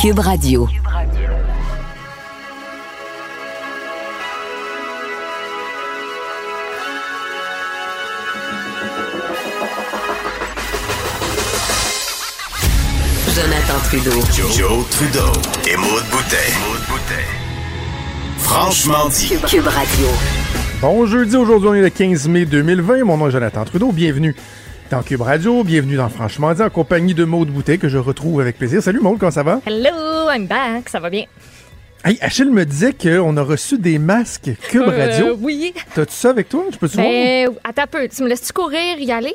Cube Radio. Jonathan Trudeau. Joe, Trudeau et Maude Boutet. Franchement dit. Cube Radio. Bon jeudi, aujourd'hui on est le 15 mai 2020. Mon nom est Jonathan Trudeau. Bienvenue dans Cube Radio. Bienvenue dans Franchement dit en compagnie de Maude Boutet que je retrouve avec plaisir. Salut Maude, comment ça va? Hello, I'm back. Ça va bien? Hey, Achille me disait qu'on a reçu des masques Cube Euh, Radio. oui. T'as-tu ça avec toi? Je peux-tu voir? Ben, attends un peu. Tu me laisses-tu courir, y aller?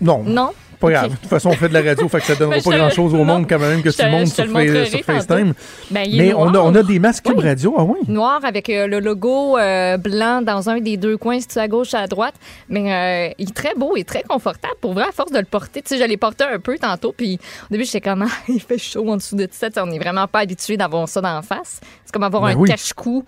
Non. Non? Pas grave. De toute façon, on fait de la radio, fait que ça donnera Ben, pas grand-chose au monde quand même que tout le monde sur, le sur. FaceTime. Ben, Mais on a, on a des masques Oui. Radio. Ah oui? Noir avec euh, le logo euh, blanc dans un des deux coins, si tu es à gauche, à droite? Mais euh, il est très beau et très confortable. Pour vrai, à force de le porter, tu sais, je l'ai porté un peu tantôt. Puis au début, j'étais comme, Ah, il fait chaud en dessous de ça. On n'est vraiment pas habitué d'avoir ça dans la face. C'est comme avoir Ben un oui. cache-cou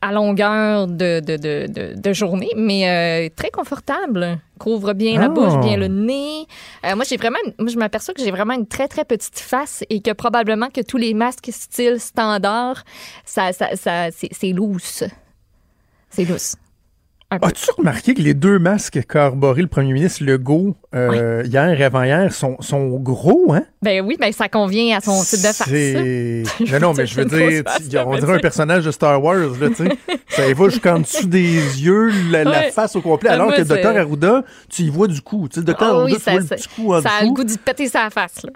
à longueur de, de, de, de, journée, mais euh, très confortable. Couvre bien la bouche, bien le nez. Euh, moi, j'ai vraiment, moi, je m'aperçois que j'ai vraiment une très, très petite face et que probablement que tous les masques style standard, ça, ça, ça, c'est, c'est loose. C'est loose. Peu. As-tu remarqué que les deux masques qu'a arboré le premier ministre Legault euh, hier et avant-hier sont, sont gros, hein? Ben oui, ben ça convient à son type de face. Non, non, mais je veux dire, tu- on dirait un personnage de Star Wars, là, tu sais. Ça y va jusqu'en dessous des yeux, la, face au complet, Ah, alors que le docteur Arruda, tu y vois du coup. Tu sais, le docteur Ah Arruda, oui, tu ça, vois le petit coup en ça a le goût d'y péter sa face. Là.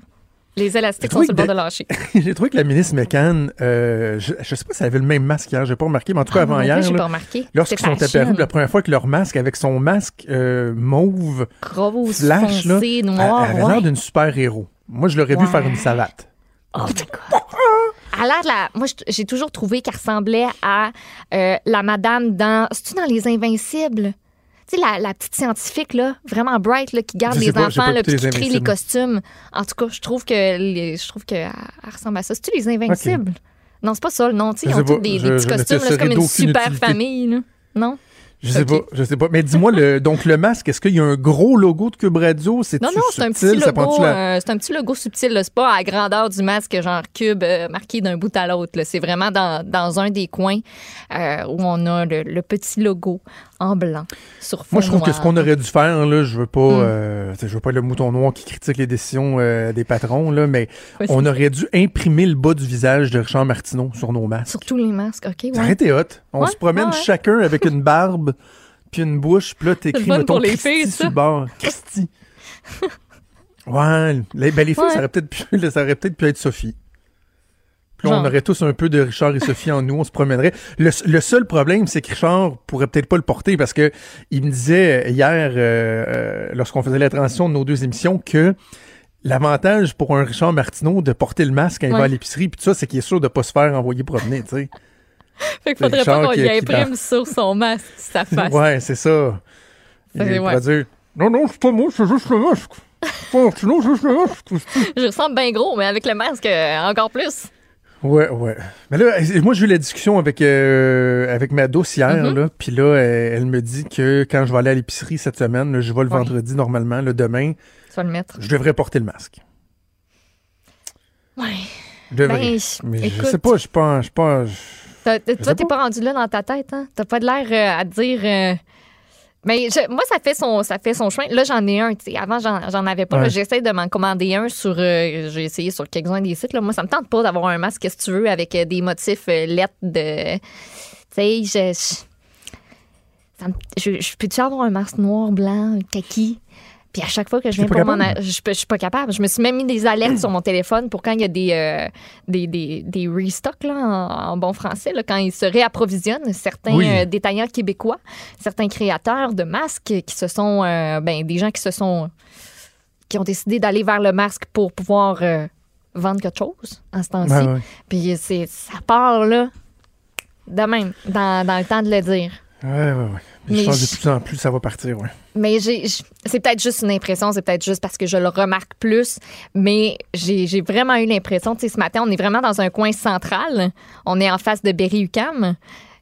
Les élastiques sont sur le bord de lâcher. J'ai trouvé que la ministre McCann, euh, je, je sais pas si elle avait le même masque hier, j'ai pas remarqué, mais en tout cas Ah, avant hier, plus, j'ai là, pas remarqué. lorsqu'ils sont apparus la première fois que leur masque, avec son masque euh, mauve Rose, flash, foncé, elle, noir, elle avait ouais. l'air d'une super-héros. Moi, je l'aurais vu faire une salade. Oh my God. Elle a l'air de la... Moi, j'ai toujours trouvé qu'elle ressemblait à euh, la madame dans... C'est-tu dans Les Invincibles? Tu sais, la, la petite scientifique, là, vraiment bright, là, qui garde les pas, enfants, là, puis qui Les crée les costumes. En tout cas, je trouve que les- je trouve qu'elle elle ressemble à ça. C'est-tu Les Invincibles? Non, c'est pas ça, sais, Je ils ont tous des, petits je costumes, c'est comme une super utilité. famille, là. Non? Je sais pas, je sais pas. Mais dis-moi, le, donc le masque, est-ce qu'il y a un gros logo de Cube Radio? C'est Non, non, c'est un petit logo. la- euh, c'est un petit logo subtil. C'est pas à la grandeur du masque, genre cube euh, marqué d'un bout à l'autre. C'est vraiment dans, dans un des coins euh, où on a le, le petit logo en blanc sur fond Moi, je trouve que ce qu'on aurait dû faire, là, je veux pas, Mm. euh, je veux pas être le mouton noir qui critique les décisions euh, des patrons, là, mais on aurait dû imprimer le bas du visage de Richard Martineau sur nos masques. Sur tous les masques, OK, ouais. Ça aurait été hot. On Ouais, se promène ouais, chacun avec une barbe puis une bouche, puis là, t'écris, mettons, pour les Christy filles, sur le bord. Christy. ouais, les, ben, les filles, Ouais. ça aurait peut-être pu, ça aurait peut-être pu être Sophie. Puis là, on aurait tous un peu de Richard et Sophie en nous, on se promènerait. Le, le seul problème, c'est que Richard pourrait peut-être pas le porter parce que il me disait hier, euh, euh, lorsqu'on faisait la transition de nos deux émissions, que l'avantage pour un Richard Martineau de porter le masque quand il va à l'épicerie, puis tout ça, c'est qu'il est sûr de pas se faire envoyer promener, tu sais. Fait qu'il faudrait Richard pas qu'on y imprime sur son masque sa face. Ouais, c'est ça. Il c'est- ouais. dire, non, non, c'est pas moi, c'est juste le masque. Pas Martineau, c'est juste le masque. Je ressemble bien gros, mais avec le masque, euh, encore plus. Ouais, ouais. Mais là, moi, j'ai eu la discussion avec, euh, avec ma douce hier, Mhm. là. Puis là, elle, elle me dit que quand je vais aller à l'épicerie cette semaine, là, je vais le vendredi normalement, le demain, Tu vas le mettre. je devrais porter le masque. Ouais. Je devrais. Ben, Mais je sais pas, je pas, je pas. je- Toi, t'es pas. pas rendu là dans ta tête, hein? T'as pas de l'air euh, à te dire. euh, Mais je- moi, ça fait son, ça fait son chemin. Là, j'en ai un. tu sais. Avant, j'en avais pas. Ouais. J'essaie de m'en commander un sur. euh, J'ai essayé sur quelques-uns des sites. Là. Moi, ça me tente pas d'avoir un masque, si tu veux, avec euh, des motifs euh, lettres de. Tu sais, je. je, je peux-tu avoir un masque noir, blanc, kaki? Puis à chaque fois que je viens pour a- je, suis pas capable. Je me suis même mis des alertes sur mon téléphone pour quand il y a des, euh, des, des, des restocks là, en, en bon français, là, quand ils se réapprovisionnent, certains Oui. euh, détaillants québécois, certains créateurs de masques qui se sont, euh, ben, des gens qui se sont qui ont décidé d'aller vers le masque pour pouvoir euh, vendre quelque chose en ce temps-ci. Puis c'est, ça part là, de même, dans, dans le temps de le dire. Ouais. Puis Mais je pense que de plus en plus, ça va partir, ouais. Mais c'est peut-être juste une impression, c'est peut-être juste parce que je le remarque plus, mais j'ai, vraiment eu l'impression, tu sais, ce matin, on est vraiment dans un coin central, on est en face de Berry-UQAM.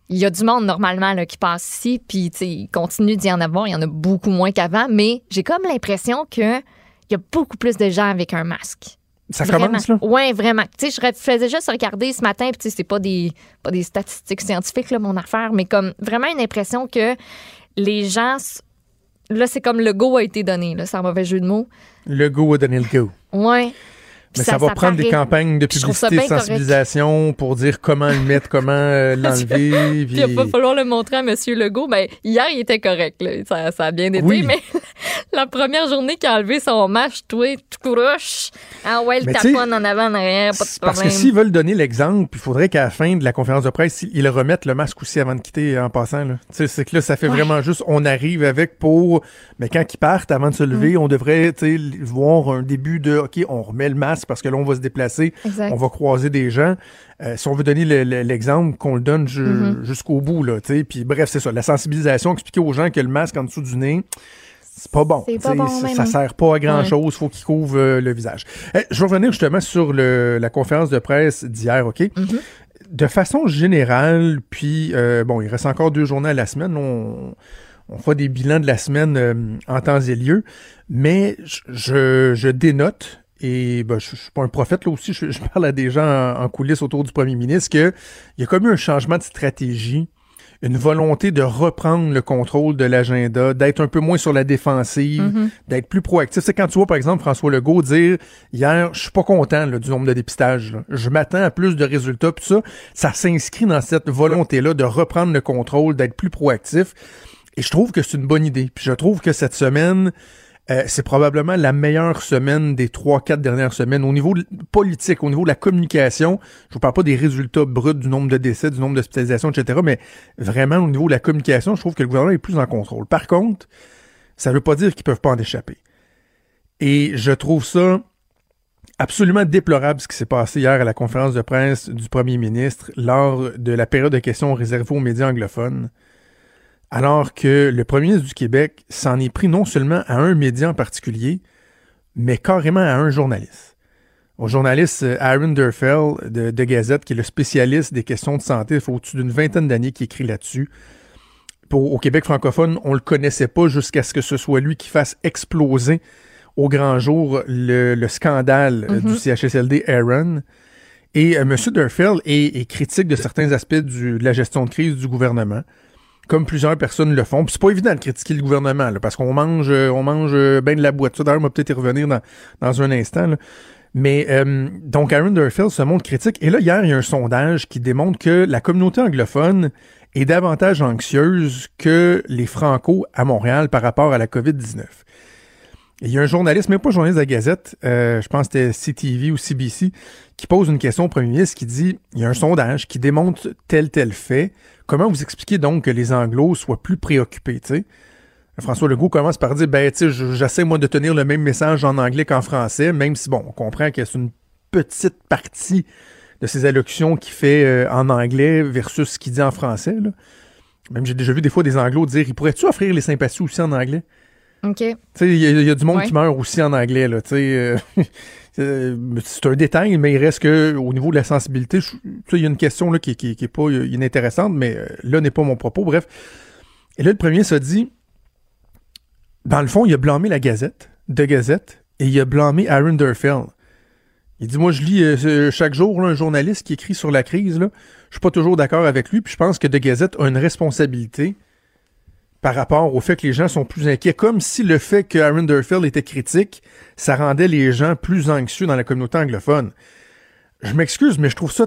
Il y a du monde normalement là, qui passe ici, puis il continue d'y en avoir, il y en a beaucoup moins qu'avant, mais j'ai comme l'impression que il y a beaucoup plus de gens avec un masque. Ça Vraiment. commence, là? Oui, vraiment. Tu sais, je faisais juste regarder ce matin, puis tu sais, c'est pas des, pas des statistiques scientifiques, là, mon affaire, mais comme vraiment une impression que les gens. Là, c'est comme le go a été donné, là, c'est un mauvais jeu de mots. Le go a donné le go. Ouais. Mais ça, va prendre des campagnes de publicité, de correct. sensibilisation pour dire comment le mettre, comment euh, l'enlever. Puis il va falloir le montrer à M. Legault. Ben, hier, il était correct. Là. Ça, ça a bien été, Oui. mais la première journée qu'il a enlevé son masque, toi, tout couroche. Ah ouais, le taponne en avant, en arrière, pas de C'est Parce que problème. s'ils veulent donner l'exemple, il faudrait qu'à la fin de la conférence de presse, ils remettent le masque aussi avant de quitter en passant. C'est que là, ça fait Ouais. vraiment juste, on arrive avec pour, mais quand ils partent, avant de se lever, Mm. on devrait voir un début de, OK, on remet le masque parce que là, on va se déplacer, Exact. on va croiser des gens. Euh, si on veut donner le- le- l'exemple, qu'on le donne ju- Mm-hmm. jusqu'au bout. Là, tu sais. Puis bref, c'est ça, la sensibilisation, expliquer aux gens que le masque en dessous du nez, c'est pas bon. Pas bon, ça, non. sert pas à grand chose. Faut qu'il couvre euh, le visage. Eh, je vais revenir justement sur le, la conférence de presse d'hier, OK? Mm-hmm. De façon générale, puis euh, bon, il reste encore deux journées à la semaine. On, on fera des bilans de la semaine euh, en temps et lieu, mais je dénote. Et ben, je, je suis pas un prophète là aussi, je, je parle à des gens en, en coulisses autour du premier ministre que il y a comme eu un changement de stratégie une volonté de reprendre le contrôle de l'agenda, d'être un peu moins sur la défensive, d'être plus proactif. C'est quand tu vois, par exemple, François Legault dire hier, je suis pas content là, du nombre de dépistages. là. Je m'attends à plus de résultats. Puis ça, ça s'inscrit dans cette volonté-là de reprendre le contrôle, d'être plus proactif. Et je trouve que c'est une bonne idée. Puis je trouve que cette semaine, euh, c'est probablement la meilleure semaine des trois, quatre dernières semaines au niveau politique, au niveau de la communication. Je vous parle pas des résultats bruts du nombre de décès, du nombre d'hospitalisations, etc., mais vraiment au niveau de la communication, je trouve que le gouvernement est plus en contrôle. Par contre, ça veut pas dire qu'ils peuvent pas en échapper. Et je trouve ça absolument déplorable ce qui s'est passé hier à la conférence de presse du premier ministre lors de la période de questions réservée aux médias anglophones alors que le premier ministre du Québec s'en est pris non seulement à un média en particulier, mais carrément à un journaliste. Au journaliste euh, Aaron Durfell de, de Gazette, qui est le spécialiste des questions de santé, il faut au-dessus d'une vingtaine d'années qu'il écrit là-dessus. Pour, au Québec francophone, on le connaissait pas jusqu'à ce que ce soit lui qui fasse exploser au grand jour le, le scandale euh, du CHSLD Aaron. Et euh, M. Durfell est, est critique de certains aspects du- de la gestion de crise du gouvernement comme plusieurs personnes le font. Puis c'est pas évident de critiquer le gouvernement, parce qu'on mange, euh, on mange euh, ben de la boîte. Ça, d'ailleurs, on va peut-être y revenir dans, un instant. Mais euh, donc, Aaron Durfield se montre critique. Et là, hier, il y a un sondage qui démontre que la communauté anglophone est davantage anxieuse que les Franco à Montréal par rapport à la COVID-19. Il y a un journaliste, même pas journaliste de la Gazette, euh, je pense que c'était CTV ou CBC, qui pose une question au premier ministre qui dit il y a un sondage qui démontre tel tel fait. Comment vous expliquez donc que les Anglos soient plus préoccupés, tu sais? François Legault commence par dire ben tu sais je- j'essaie moi de tenir le même message en anglais qu'en français même si bon on comprend que c'est une petite partie de ses allocutions qu'il fait euh, en anglais versus ce qu'il dit en français là. Même j'ai déjà vu des fois des Anglos dire il pourrait-tu offrir les sympathies aussi en anglais OK. tu sais, il y, a- il y a du monde Ouais. qui meurt aussi en anglais, là, tu sais. euh, euh, c'est un détail, mais il reste que au niveau de la sensibilité, il y a une question là, qui, qui, qui est pas euh, inintéressante, mais euh, là n'est pas mon propos. Bref. Et là, le premier se dit, dans le fond, il a blâmé la Gazette, de Gazette, et il a blâmé Aaron Durfell. Il dit, moi, je lis euh, chaque jour là, un journaliste qui écrit sur la crise, là. Je suis pas toujours d'accord avec lui, puis je pense que De Gazette a une responsabilité par rapport au fait que les gens sont plus inquiets, comme si le fait que Aaron Durfell était critique, ça rendait les gens plus anxieux dans la communauté anglophone. Je m'excuse, mais je trouve ça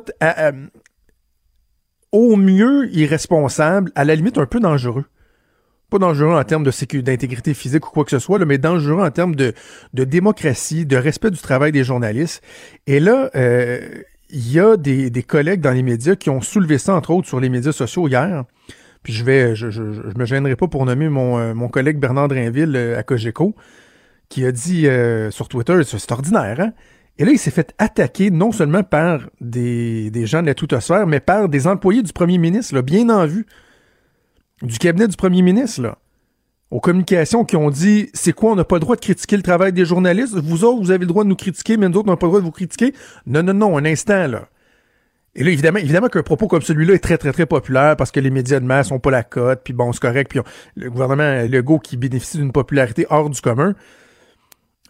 au mieux irresponsable, à la limite un peu dangereux. Pas dangereux en termes de d'intégrité physique ou quoi que ce soit, mais dangereux en termes de, de démocratie, de respect du travail des journalistes. Et là, euh, il y a des, des collègues dans les médias qui ont soulevé ça, entre autres, sur les médias sociaux hier. Puis je vais, je, je, je me gênerai pas pour nommer mon, euh, mon collègue Bernard Drinville euh, à Cogeco, qui a dit euh, sur Twitter, c'est ordinaire, hein? Et là, il s'est fait attaquer non seulement par des, des gens de la toute-sphère, mais par des employés du premier ministre, là, bien en vue, du cabinet du premier ministre, là, aux communications qui ont dit c'est quoi, on n'a pas le droit de critiquer le travail des journalistes? Vous autres, vous avez le droit de nous critiquer, mais nous autres, on n'a pas le droit de vous critiquer? Non, non, non, un instant, là. Et là, évidemment, évidemment qu'un propos comme celui-là est très, très, très populaire parce que les médias de masse ont pas la cote, puis bon, c'est correct, puis le gouvernement Legault qui bénéficie d'une popularité hors du commun.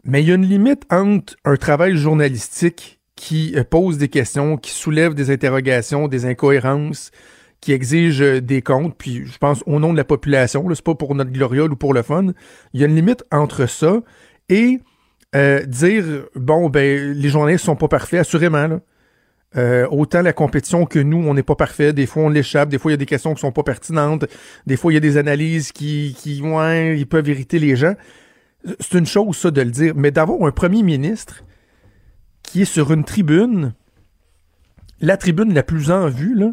Mais il y a une limite entre un travail journalistique qui euh, pose des questions, qui soulève des interrogations, des incohérences, qui exige euh, des comptes, puis je pense au nom de la population, c'est pas pour notre gloriole ou pour le fun. Il y a une limite entre ça et euh, dire bon ben les journalistes sont pas parfaits, assurément là. Euh, autant la compétition que nous, on n'est pas parfait. Des fois, on l'échappe. Des fois, il y a des questions qui sont pas pertinentes. Des fois, il y a des analyses qui, qui ouais, ils peuvent irriter les gens. C'est une chose, ça, de le dire. Mais d'avoir un premier ministre qui est sur une tribune, la tribune la plus en vue, là,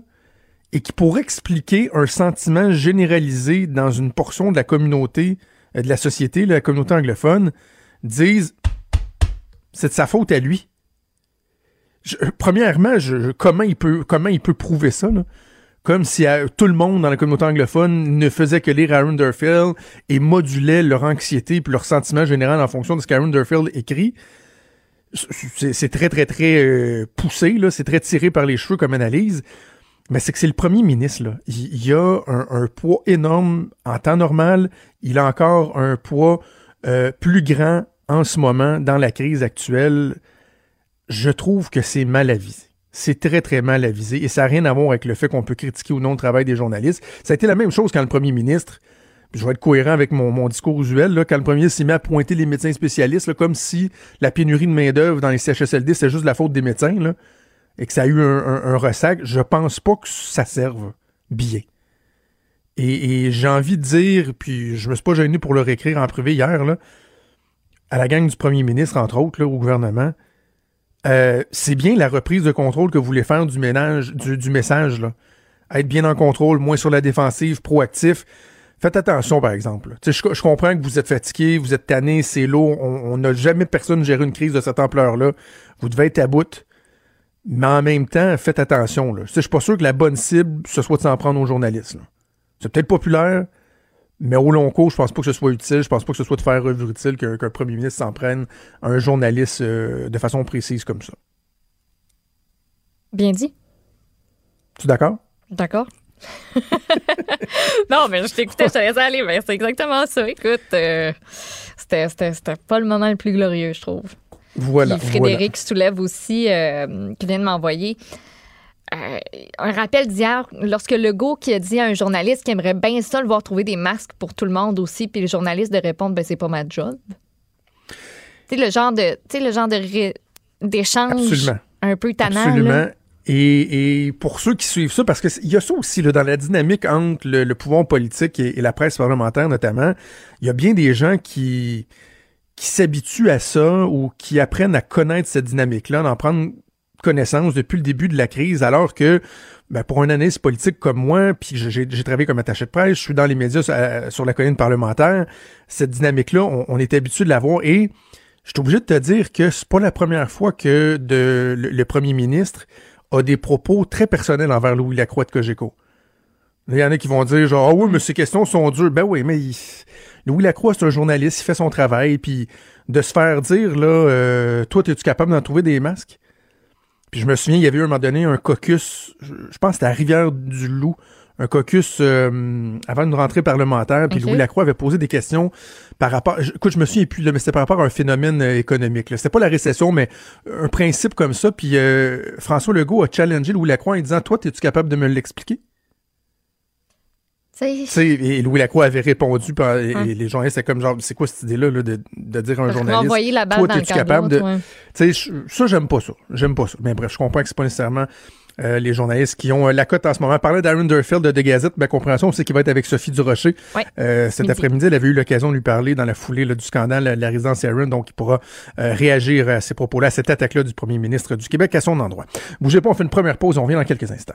et qui pourrait expliquer un sentiment généralisé dans une portion de la communauté, euh, de la société, la communauté anglophone, disent c'est de sa faute à lui. Je- premièrement, je- comment, il peut, comment il peut prouver ça? Là? Comme si euh, tout le monde dans la communauté anglophone ne faisait que lire Aaron Durfield et modulait leur anxiété puis leur sentiment général en fonction de ce qu'Aaron Durfield écrit. C'est très, très, très euh, poussé, c'est très tiré par les cheveux comme analyse. Mais c'est que c'est le premier ministre, là. Il, il a un, un poids énorme en temps normal. Il a encore un poids euh, plus grand en ce moment dans la crise actuelle. Je trouve que c'est mal avisé. C'est très, très mal avisé. Et ça n'a rien à voir avec le fait qu'on peut critiquer ou non le travail des journalistes. Ça a été la même chose quand le premier ministre, je vais être cohérent avec mon, discours usuel, quand le premier ministre s'est mis à pointer les médecins spécialistes, comme si la pénurie de main-d'œuvre dans les CHSLD, c'était juste la faute des médecins, et que ça a eu un, ressac. Je pense pas que ça serve bien. Et, j'ai envie de dire, puis je me suis pas gêné pour le réécrire en privé hier, à la gang du premier ministre, entre autres, au gouvernement, euh, c'est bien la reprise de contrôle que vous voulez faire du ménage, du, message. Être bien en contrôle, moins sur la défensive, proactif. Faites attention, par exemple. Je, comprends que vous êtes fatigué, vous êtes tanné, c'est lourd. On n'a jamais personne géré une crise de cette ampleur-là. Vous devez être à bout. Mais en même temps, faites attention. Je suis pas sûr que la bonne cible, ce soit de s'en prendre aux journalistes. C'est peut-être populaire, mais au long cours, je pense pas que ce soit utile. Je pense pas que ce soit de faire revue utile qu'un premier ministre s'en prenne à un journaliste euh, de façon précise comme ça. Bien dit. Tu es d'accord? D'accord. non, mais je t'écoutais, je te laissais aller. Mais c'est exactement ça. Écoute, euh, c'était pas le moment le plus glorieux, je trouve. Voilà. Puis Frédéric soulève aussi, euh, qui vient de m'envoyer, euh, un rappel d'hier, lorsque Legault qui a dit à un journaliste qui aimerait bien ça le voir trouver des masques pour tout le monde aussi, puis le journaliste de répondre, ben c'est pas ma job. Tu sais, le genre de, tu le genre de d'échange un peu tannant. Absolument. là. Et, et pour ceux qui suivent ça, parce qu'il y a ça aussi là, dans la dynamique entre le, le pouvoir politique et, et la presse parlementaire notamment, il y a bien des gens qui, qui s'habituent à ça ou qui apprennent à connaître cette dynamique-là, d'en prendre connaissance depuis le début de la crise, alors que ben, pour un analyste politique comme moi, puis j'ai travaillé comme attaché de presse, je suis dans les médias euh, sur la colline parlementaire, cette dynamique-là, on, est habitué de la voir et je suis obligé de te dire que c'est pas la première fois que le, premier ministre a des propos très personnels envers Louis Lacroix de Cogeco. Il y en a qui vont dire genre, ah oui, mais ces questions sont dures. Ben oui, mais Louis Lacroix, c'est un journaliste, il fait son travail, puis de se faire dire, là, euh, toi, es-tu capable d'en trouver des masques? Puis je me souviens, il y avait eu à un moment donné un caucus, je, je pense que c'était à Rivière-du-Loup, un caucus euh, avant une rentrée parlementaire, puis. Louis Lacroix avait posé des questions par rapport, je- écoute, je me souviens plus, mais c'était par rapport à un phénomène euh, économique. C'était pas la récession, mais un principe comme ça. Puis euh, François Legault a challengé Louis Lacroix en disant, toi, es-tu capable de me l'expliquer? Tu Tu sais, sais, et Louis Lacroix avait répondu, par, et, et les journalistes étaient comme genre, c'est quoi cette idée-là là, de, de dire à un parce journaliste, la toi, t'es-tu capable de... toi. Tu sais, je- ça, j'aime pas ça. J'aime pas ça. Mais bref, je comprends que c'est pas nécessairement euh, les journalistes qui ont euh, la cote en ce moment. Parler d'Aaron Durfield de The Gazette, ma compréhension, c'est qu'il va être avec Sophie Durocher. Ouais. Euh, cet Midi. après-midi, elle avait eu l'occasion de lui parler dans la foulée là, du scandale de la résidence Aaron, donc il pourra euh, réagir à ces propos-là, à cette attaque-là du premier ministre du Québec à son endroit. Bougez pas, on fait une première pause, on revient dans quelques instants.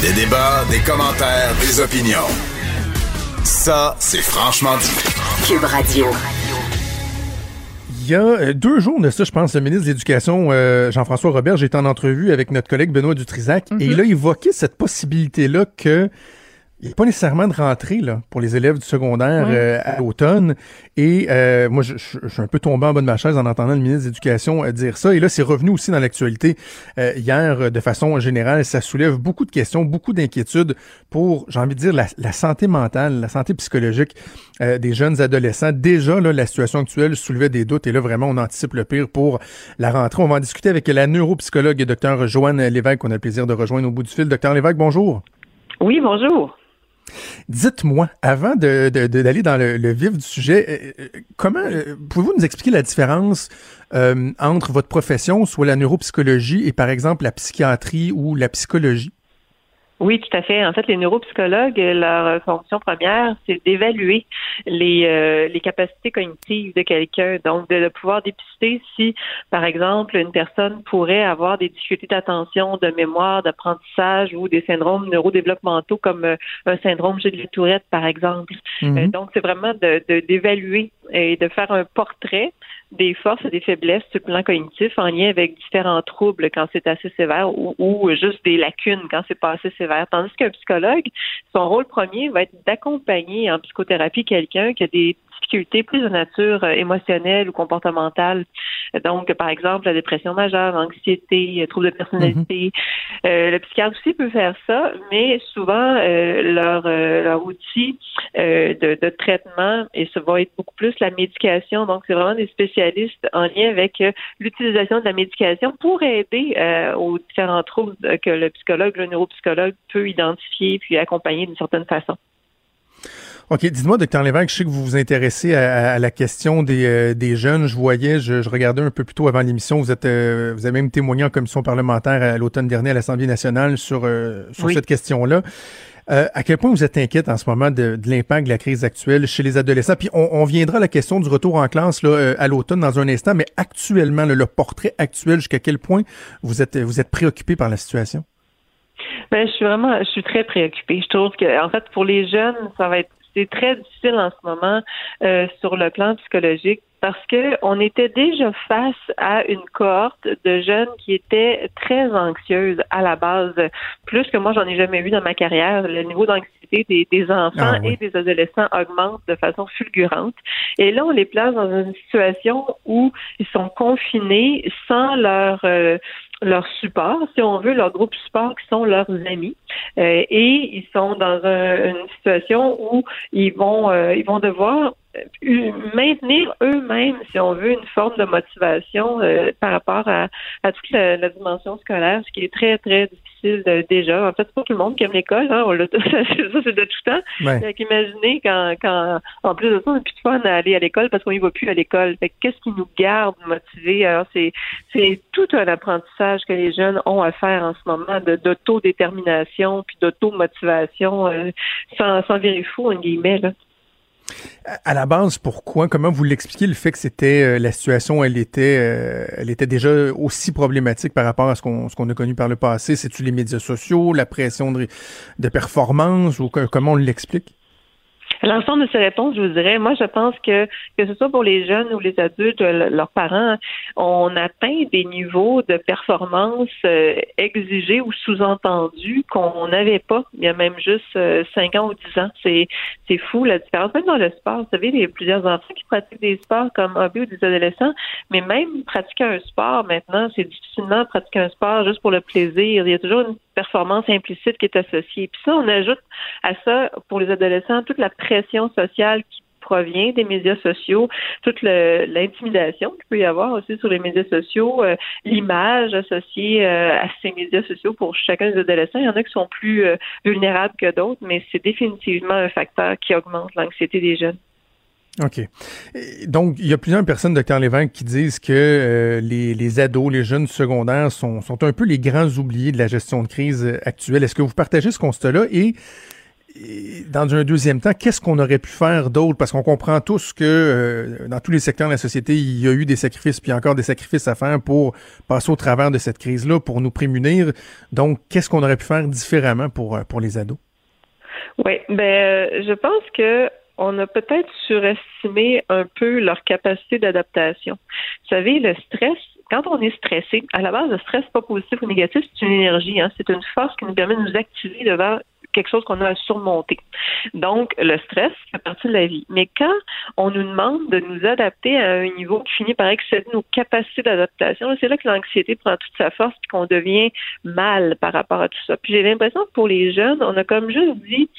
Des débats, des commentaires, des opinions. Ça, c'est franchement dit. Cube Radio. Il y a euh, deux jours de ça, je pense, le ministre de l'Éducation, euh, Jean-François Robert, j'étais en entrevue avec notre collègue Benoît Dutrisac, et il a évoqué cette possibilité-là que il n'y a pas nécessairement de rentrée là, pour les élèves du secondaire euh, à l'automne. Et euh, moi, je, je- je suis un peu tombé en bas de ma chaise en entendant le ministre de l'Éducation euh, dire ça. Et là, c'est revenu aussi dans l'actualité euh, hier euh, de façon générale. Ça soulève beaucoup de questions, beaucoup d'inquiétudes pour, j'ai envie de dire, la, la santé mentale, la santé psychologique euh, des jeunes adolescents. Déjà, là, la situation actuelle soulevait des doutes. Et là, vraiment, on anticipe le pire pour la rentrée. On va en discuter avec la neuropsychologue et docteur Joanne Lévesque, qu'on a le plaisir de rejoindre au bout du fil. Docteur Lévesque, bonjour. Oui, bonjour. Dites-moi, avant de, de- de- d'aller dans le, le vif du sujet, euh, euh, comment euh, pouvez-vous nous expliquer la différence euh, entre votre profession, soit la neuropsychologie, et par exemple la psychiatrie ou la psychologie? Oui, tout à fait. En fait, les neuropsychologues, leur fonction première, c'est d'évaluer les, euh, les capacités cognitives de quelqu'un. Donc, de, pouvoir dépister si, par exemple, une personne pourrait avoir des difficultés d'attention, de mémoire, d'apprentissage ou des syndromes neurodéveloppementaux comme euh, un syndrome de la Tourette, par exemple. Mhm. Euh, donc, c'est vraiment de, de- d'évaluer et de faire un portrait des forces et des faiblesses sur le plan cognitif en lien avec différents troubles quand c'est assez sévère ou, ou juste des lacunes quand c'est pas assez sévère. Tandis qu'un psychologue, son rôle premier va être d'accompagner en psychothérapie quelqu'un qui a des difficultés plus de nature euh, émotionnelle ou comportementale. Donc, par exemple, la dépression majeure, l'anxiété, euh, troubles de personnalité. Euh, le psychiatre aussi peut faire ça, mais souvent, euh, leur, euh, leur outil euh, de, de traitement, et ça va être beaucoup plus la médication. Donc, c'est vraiment des spécialistes en lien avec l'utilisation de la médication pour aider euh, aux différents troubles que le psychologue, le neuropsychologue peut identifier puis accompagner d'une certaine façon. OK, dites-moi, docteur Lévesque, je sais que vous vous intéressez à, à la question des, euh, des jeunes. Je voyais, je, je regardais un peu plus tôt avant l'émission, vous êtes euh, vous avez même témoigné en commission parlementaire à l'automne dernier à l'Assemblée nationale sur, euh, sur Oui. cette question-là. Euh, à quel point vous êtes inquiète en ce moment de, de l'impact de la crise actuelle chez les adolescents? Puis on, on viendra à la question du retour en classe là, euh, à l'automne dans un instant, mais actuellement, là, le portrait actuel, jusqu'à quel point vous êtes, vous êtes préoccupé par la situation? Ben, je suis vraiment, je suis très préoccupée. Je trouve que, en fait, pour les jeunes, ça va être, c'est très difficile en ce moment euh, sur le plan psychologique parce que on était déjà face à une cohorte de jeunes qui étaient très anxieuses à la base, plus que moi j'en ai jamais vu dans ma carrière. Le niveau d'anxiété des, des enfants Ah oui. et des adolescents augmente de façon fulgurante. Et là, on les place dans une situation où ils sont confinés sans leur euh, leur support, si on veut, leur groupe support qui sont leurs amis. Euh, et ils sont dans un- une situation où ils vont euh, ils vont devoir euh, maintenir eux-mêmes, si on veut, une forme de motivation euh, par rapport à, à toute la, la dimension scolaire, ce qui est très, très difficile euh, déjà. En fait, c'est pas tout le monde qui aime l'école, hein, on l'a tous- ça c'est de tout temps. Ouais. Fait qu'imaginez quand, quand, en plus de ça, on n'a plus de fun à aller à l'école parce qu'on y va plus à l'école. Fait que qu'est-ce qui nous garde motivés? Alors, c'est, c'est tout un apprentissage que les jeunes ont à faire en ce moment de, d'autodétermination puis d'automotivation, euh, sans, sans virer fou, en guillemets, là. À la base, pourquoi, comment vous l'expliquez le fait que c'était euh, la situation, elle était, euh, elle était déjà aussi problématique par rapport à ce qu'on qu'on a connu par le passé? C'est-tu les médias sociaux, la pression de, de performance ou comment on l'explique? L'ensemble de ces réponses, je vous dirais, moi, je pense que que ce soit pour les jeunes ou les adultes, leurs parents, on atteint des niveaux de performance euh, exigés ou sous-entendus qu'on n'avait pas il y a même juste euh, cinq ans ou dix ans. C'est c'est fou la différence. Même dans le sport, vous savez, il y a plusieurs enfants qui pratiquent des sports comme hobby ou des adolescents, mais même pratiquer un sport maintenant, c'est difficilement pratiquer un sport juste pour le plaisir. Il y a toujours une performance implicite qui est associée. Puis ça, on ajoute à ça, pour les adolescents, toute la sociale qui provient des médias sociaux, toute l'intimidation qu'il peut y avoir aussi sur les médias sociaux, euh, l'image associée euh, à ces médias sociaux pour chacun des adolescents. Il y en a qui sont plus euh, vulnérables que d'autres, mais c'est définitivement un facteur qui augmente l'anxiété des jeunes. OK. Donc, il y a plusieurs personnes, docteur Lévesque, qui disent que les, les, ados, les jeunes secondaires sont, sont un peu les grands oubliés de la gestion de crise actuelle. Est-ce que vous partagez ce constat-là? Et dans un deuxième temps, qu'est-ce qu'on aurait pu faire d'autre? Parce qu'on comprend tous que euh, dans tous les secteurs de la société, il y a eu des sacrifices, puis encore des sacrifices à faire pour passer au travers de cette crise-là, pour nous prémunir. Donc, qu'est-ce qu'on aurait pu faire différemment pour, euh, pour les ados? Oui, ben, euh, je pense que on a peut-être surestimé un peu leur capacité d'adaptation. Vous savez, le stress, quand on est stressé, à la base, le stress pas positif ou négatif, c'est une énergie, hein, c'est une force qui nous permet de nous activer devant quelque chose qu'on a à surmonter. Donc, le stress fait partie de la vie. Mais quand on nous demande de nous adapter à un niveau qui finit par excéder nos capacités d'adaptation, c'est là que l'anxiété prend toute sa force et qu'on devient mal par rapport à tout ça. Puis j'ai l'impression que pour les jeunes, on a comme juste dit,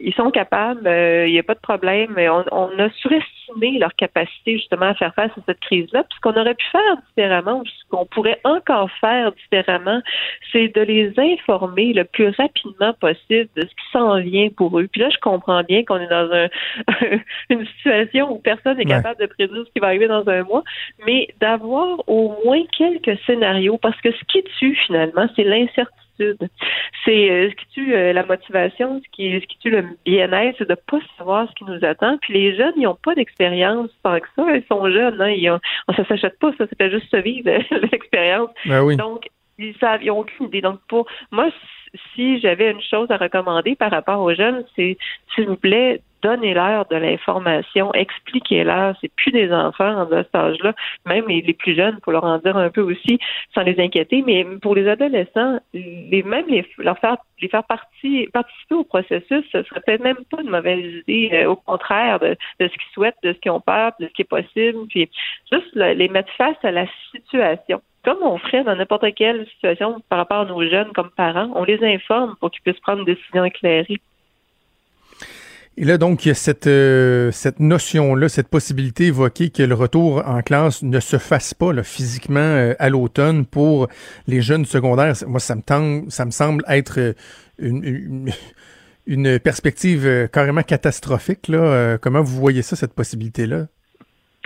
ils sont capables, euh, il n'y a pas de problème, mais on, on, a surestimé leur capacité justement à faire face à cette crise-là. Puis ce qu'on aurait pu faire différemment, ou ce qu'on pourrait encore faire différemment, c'est de les informer le plus rapidement possible de ce qui s'en vient pour eux. Puis là, je comprends bien qu'on est dans un, une situation où personne n'est capable de prédire ce qui va arriver dans un mois, mais d'avoir au moins quelques scénarios, parce que ce qui tue finalement, c'est l'incertitude c'est euh, ce qui tue euh, la motivation, ce qui, ce qui tue le bien-être, c'est de pas savoir ce qui nous attend. Puis les jeunes, ils n'ont pas d'expérience tant que ça. Ils sont jeunes, hein, ils ont, on, ça s'achète pas, ça, c'était juste se vivre l'expérience. Ben Donc, ils savent, ils n'ont aucune idée. Donc, pour moi, si j'avais une chose à recommander par rapport aux jeunes, c'est, s'il vous plaît, donnez-leur de l'information, expliquez-leur. C'est plus des enfants en cet âge-là, même les, plus jeunes, pour leur en dire un peu aussi, sans les inquiéter. Mais pour les adolescents, les, même les, leur faire participer au processus, ce serait peut-être même pas une mauvaise idée. Euh, au contraire de, ce qu'ils souhaitent, de ce qu'ils ont peur, de ce qui est possible. Puis juste les mettre face à la situation comme on ferait dans n'importe quelle situation par rapport à nos jeunes comme parents, on les informe pour qu'ils puissent prendre une décision éclairée. Et là, donc, il y a cette, euh, cette notion-là, cette possibilité évoquée que le retour en classe ne se fasse pas là, physiquement euh, à l'automne pour les jeunes secondaires. Moi, ça me, tend, ça me semble être euh, une, une, perspective carrément catastrophique. Là. comment vous voyez ça, cette possibilité-là?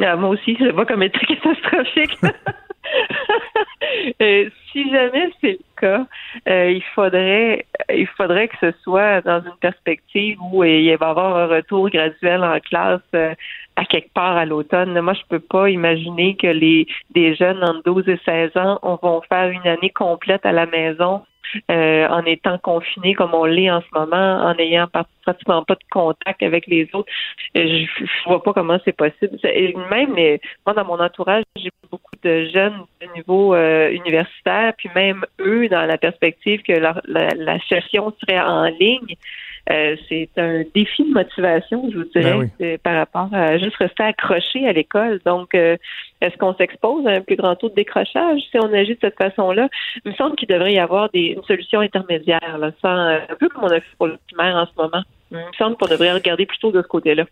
Ah, moi aussi, je vois comme être catastrophique. Euh, si jamais c'est le cas, euh, il faudrait il faudrait que ce soit dans une perspective où il va y avoir un retour graduel en classe euh, à quelque part à l'automne. Moi, je peux pas imaginer que les des jeunes entre 12 et 16 ans vont faire une année complète à la maison euh, en étant confiné comme on l'est en ce moment, en ayant pratiquement pas de contact avec les autres. Euh, je, je vois pas comment c'est possible. Et même, moi, dans mon entourage, j'ai beaucoup de jeunes de niveau euh, universitaire, puis même eux, dans la perspective que la, la session serait en ligne, euh, c'est un défi de motivation, je vous dirais, ben par rapport à juste rester accroché à l'école. Donc, euh, est-ce qu'on s'expose à un plus grand taux de décrochage si on agit de cette façon-là? Il me semble qu'il devrait y avoir des, une solution intermédiaire, là, sans, un peu comme on a fait pour le primaire en ce moment. Il me semble qu'on devrait regarder plutôt de ce côté-là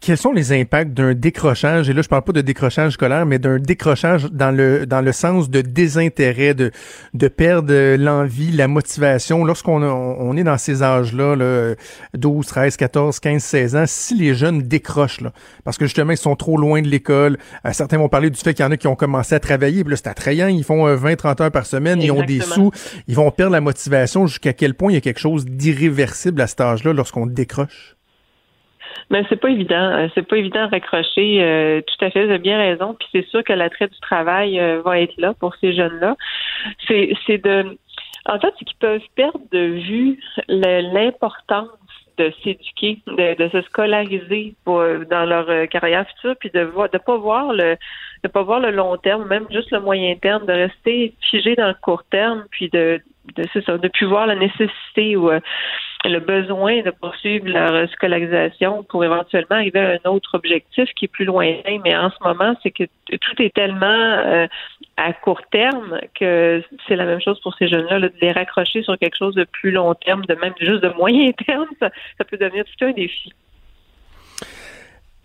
quels sont les impacts d'un décrochage, et là je parle pas de décrochage scolaire, mais d'un décrochage dans le dans le sens de désintérêt, de, de perdre l'envie, la motivation, lorsqu'on on est dans ces âges-là, là, 12, 13, 14, 15, 16 ans, si les jeunes décrochent, là, parce que justement ils sont trop loin de l'école, euh, certains vont parler du fait qu'il y en a qui ont commencé à travailler, puis là c'est attrayant, ils font 20, euh, 30 heures par semaine, ils ont des sous, ils vont perdre la motivation jusqu'à quel point il y a quelque chose d'irréversible à cet âge-là lorsqu'on décroche? Mais c'est pas évident. Euh, c'est pas évident de raccrocher. Euh, tout à fait, vous avez bien raison. Puis c'est sûr que l'attrait du travail euh, va être là pour ces jeunes-là. C'est, c'est de. En fait, c'est qu'ils peuvent perdre de vue l'importance de s'éduquer, de, de, se scolariser pour, dans leur carrière future, puis de voir, de pas voir le, de pas voir le long terme, même juste le moyen terme, de rester figé dans le court terme, puis de, de, ça, de plus voir la nécessité ou le besoin de poursuivre leur scolarisation pour éventuellement arriver à un autre objectif qui est plus lointain. Mais en ce moment, c'est que tout est tellement euh, à court terme que c'est la même chose pour ces jeunes-là, de les raccrocher sur quelque chose de plus long terme, de même juste de moyen terme, ça, peut devenir tout un défi.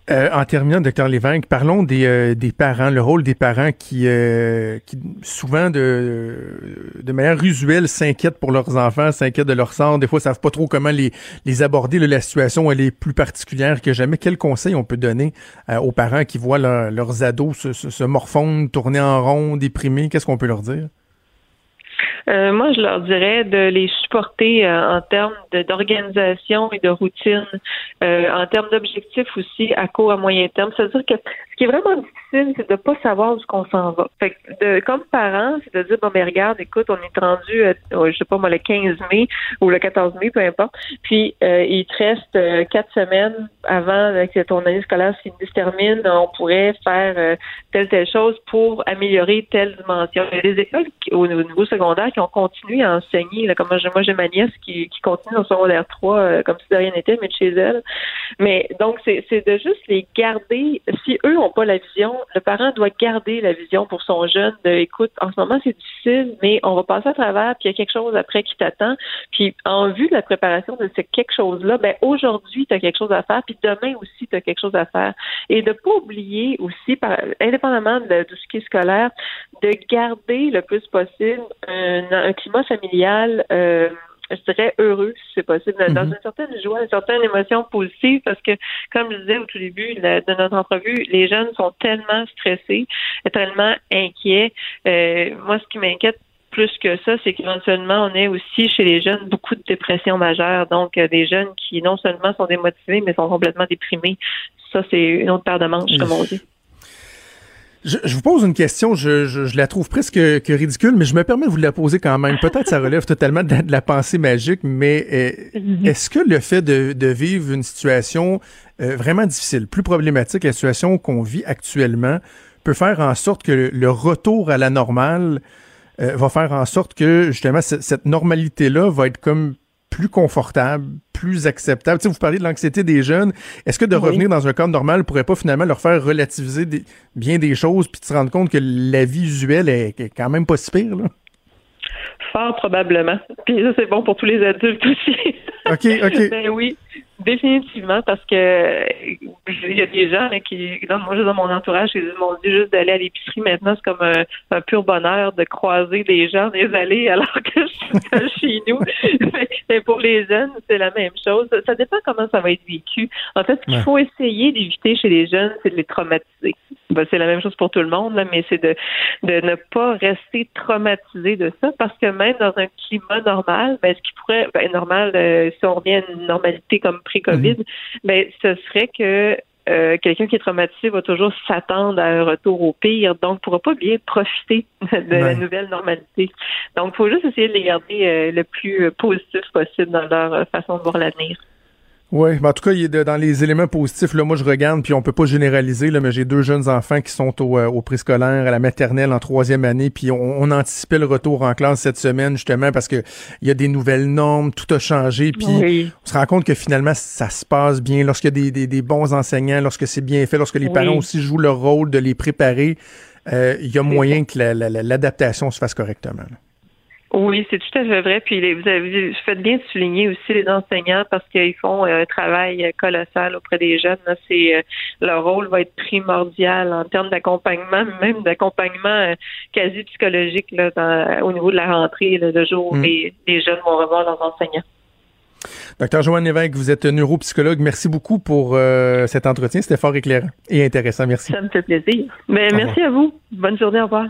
Euh, en terminant, docteur Lévesque, parlons des, euh, des parents, le rôle des parents qui, euh, qui souvent de, de manière usuelle s'inquiètent pour leurs enfants, s'inquiètent de leur sort. Des fois, savent pas trop comment les, les aborder. la situation, elle est plus particulière que jamais. Quel conseil on peut donner aux parents qui voient leurs ados se, se, se morfondre, tourner en rond, déprimés? Qu'est-ce qu'on peut leur dire? Euh, moi, je leur dirais de les supporter euh, en termes d'organisation et de routine, euh, en termes d'objectifs aussi à court, à moyen terme. C'est-à-dire que qui est vraiment difficile, c'est de pas savoir où qu'on s'en va. Fait de, comme parent, c'est de dire, bon, mais regarde, écoute, on est rendu, je sais pas moi, le 15 mai ou le 14 mai, peu importe, puis il te reste quatre semaines avant que ton année scolaire se termine, on pourrait faire telle, telle chose pour améliorer telle dimension. Il y a des écoles au niveau secondaire qui ont continué à enseigner. Là, comme moi, j'ai ma nièce qui, qui continue son secondaire 3 euh, comme si de rien n'était, mais de chez elle. Mais donc, c'est de juste les garder. Si eux pas la vision, le parent doit garder la vision pour son jeune de écoute, en ce moment, c'est difficile, mais on va passer à travers, puis il y a quelque chose après qui t'attend. Puis en vue de la préparation de ce quelque chose-là, ben aujourd'hui, tu as quelque chose à faire, puis demain aussi, tu as quelque chose à faire. Et de pas oublier aussi, par, indépendamment de, de ce qui est scolaire, de garder le plus possible un un climat familial, euh, je dirais heureux, si c'est possible, dans mhm. une certaine joie, une certaine émotion positive, parce que, comme je disais au tout début de notre entrevue, les jeunes sont tellement stressés, tellement inquiets. Euh, moi, ce qui m'inquiète plus que ça, c'est qu'éventuellement, on est aussi chez les jeunes beaucoup de dépression majeure. Donc, euh, des jeunes qui non seulement sont démotivés, mais sont complètement déprimés. Ça, c'est une autre paire de manches, comme on dit. Je, vous pose une question, je, je, la trouve presque que ridicule, mais je me permets de vous la poser quand même. Peut-être ça relève totalement de la, pensée magique, mais euh, mhm. est-ce que le fait de, de vivre une situation euh, vraiment difficile, plus problématique, la situation qu'on vit actuellement, peut faire en sorte que le, retour à la normale euh, va faire en sorte que justement cette normalité-là va être comme plus confortable, plus acceptable. Tu sais, vous parlez de l'anxiété des jeunes. Est-ce que de revenir dans un cadre normal pourrait pas finalement leur faire relativiser bien des choses puis de se rendre compte que la vie usuelle est, est quand même pas si pire, là? Fort probablement. Puis ça, c'est bon pour tous les adultes aussi. OK, OK. ben oui. Définitivement, parce que il y a des gens qui, moi, juste dans mon entourage, ils m'ont dit juste d'aller à l'épicerie maintenant, c'est comme un, pur bonheur de croiser des gens des allées alors que je suis chez nous. Mais pour les jeunes, c'est la même chose. Ça dépend comment ça va être vécu. En fait, ce qu'il faut essayer d'éviter chez les jeunes, c'est de les traumatiser. Ben, c'est la même chose pour tout le monde, là, mais c'est de, de ne pas rester traumatisé de ça, parce que même dans un climat normal, ben, ce qui pourrait, ben, normal, euh, si on revient à une normalité comme pré-COVID, mhm. ben, ce serait que euh, quelqu'un qui est traumatisé va toujours s'attendre à un retour au pire, donc pourra pas bien profiter de la nouvelle normalité. Donc, il faut juste essayer de les garder euh, le plus positif possible dans leur façon de voir l'avenir. Oui, ben en tout cas, il est dans les éléments positifs, là, moi je regarde, puis on peut pas généraliser, là, mais j'ai deux jeunes enfants qui sont au, euh, au préscolaire, à la maternelle en troisième année, puis on, on, anticipait le retour en classe cette semaine, justement, parce que il y a des nouvelles normes, tout a changé, puis on se rend compte que finalement, ça se passe bien. Lorsqu'il y a des, des, des, bons enseignants, lorsque c'est bien fait, lorsque les parents aussi jouent leur rôle de les préparer, euh, il y a moyen que l'adaptation se fasse correctement. Oui, c'est tout à fait vrai. Puis vous avez fait bien de souligner aussi les enseignants parce qu'ils font un travail colossal auprès des jeunes. C'est euh, leur rôle va être primordial en termes d'accompagnement, même d'accompagnement euh, quasi psychologique là, au niveau de la rentrée, le jour où mm. les, jeunes vont revoir leurs enseignants. Docteur Joanne Lévesque, vous êtes neuropsychologue. Merci beaucoup pour euh, cet entretien. C'était fort éclairant et intéressant. Merci. Ça me fait plaisir. Mais merci à vous. Bonne journée. Au revoir.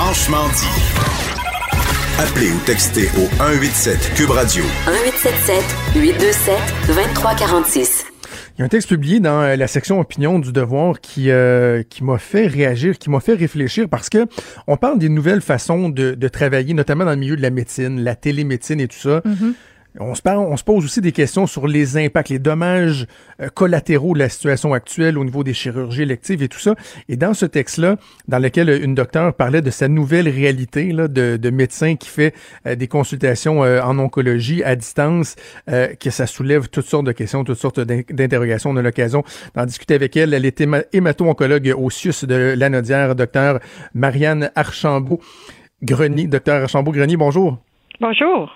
Franchement dit. Appelez ou textez au 187 Cube Radio. 1877 827 2346. Il y a un texte publié dans euh, la section opinion du Devoir qui euh, qui m'a fait réagir, qui m'a fait réfléchir parce que on parle des nouvelles façons de, de, travailler, notamment dans le milieu de la médecine, la télémédecine et tout ça. Mm-hmm. On se, parle, on se pose aussi des questions sur les impacts, les dommages euh, collatéraux de la situation actuelle au niveau des chirurgies électives et tout ça. Et dans ce texte-là, dans lequel une docteure parlait de sa nouvelle réalité là, de, de médecin qui fait euh, des consultations euh, en oncologie à distance, que ça soulève toutes sortes de questions, toutes sortes d'interrogations. On a l'occasion d'en discuter avec elle. Elle est hémato-oncologue au CIUS de l'Anodière, docteur Marianne Archambault-Greny. Docteur Archambault-Greny, bonjour. Bonjour.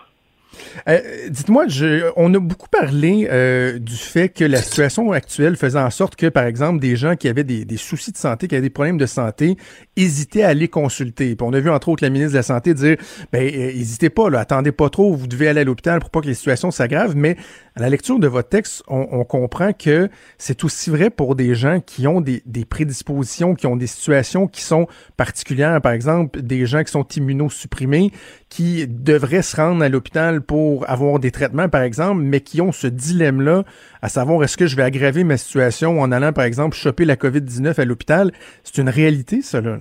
Euh, dites-moi, on a beaucoup parlé euh, du fait que la situation actuelle faisait en sorte que, par exemple, des gens qui avaient des, soucis de santé, qui avaient des problèmes de santé, hésitaient à aller consulter. On a vu entre autres la ministre de la Santé dire, ben, euh, hésitez pas, attendez pas trop, vous devez aller à l'hôpital pour pas que les situations s'aggravent. Mais à la lecture de votre texte, on, comprend que c'est aussi vrai pour des gens qui ont des, des prédispositions, qui ont des situations qui sont particulières. Par exemple, des gens qui sont immunosupprimés, qui devraient se rendre à l'hôpital pour avoir des traitements, par exemple, mais qui ont ce dilemme-là, à savoir est-ce que je vais aggraver ma situation en allant, par exemple, choper la COVID-19 à l'hôpital? C'est une réalité, là.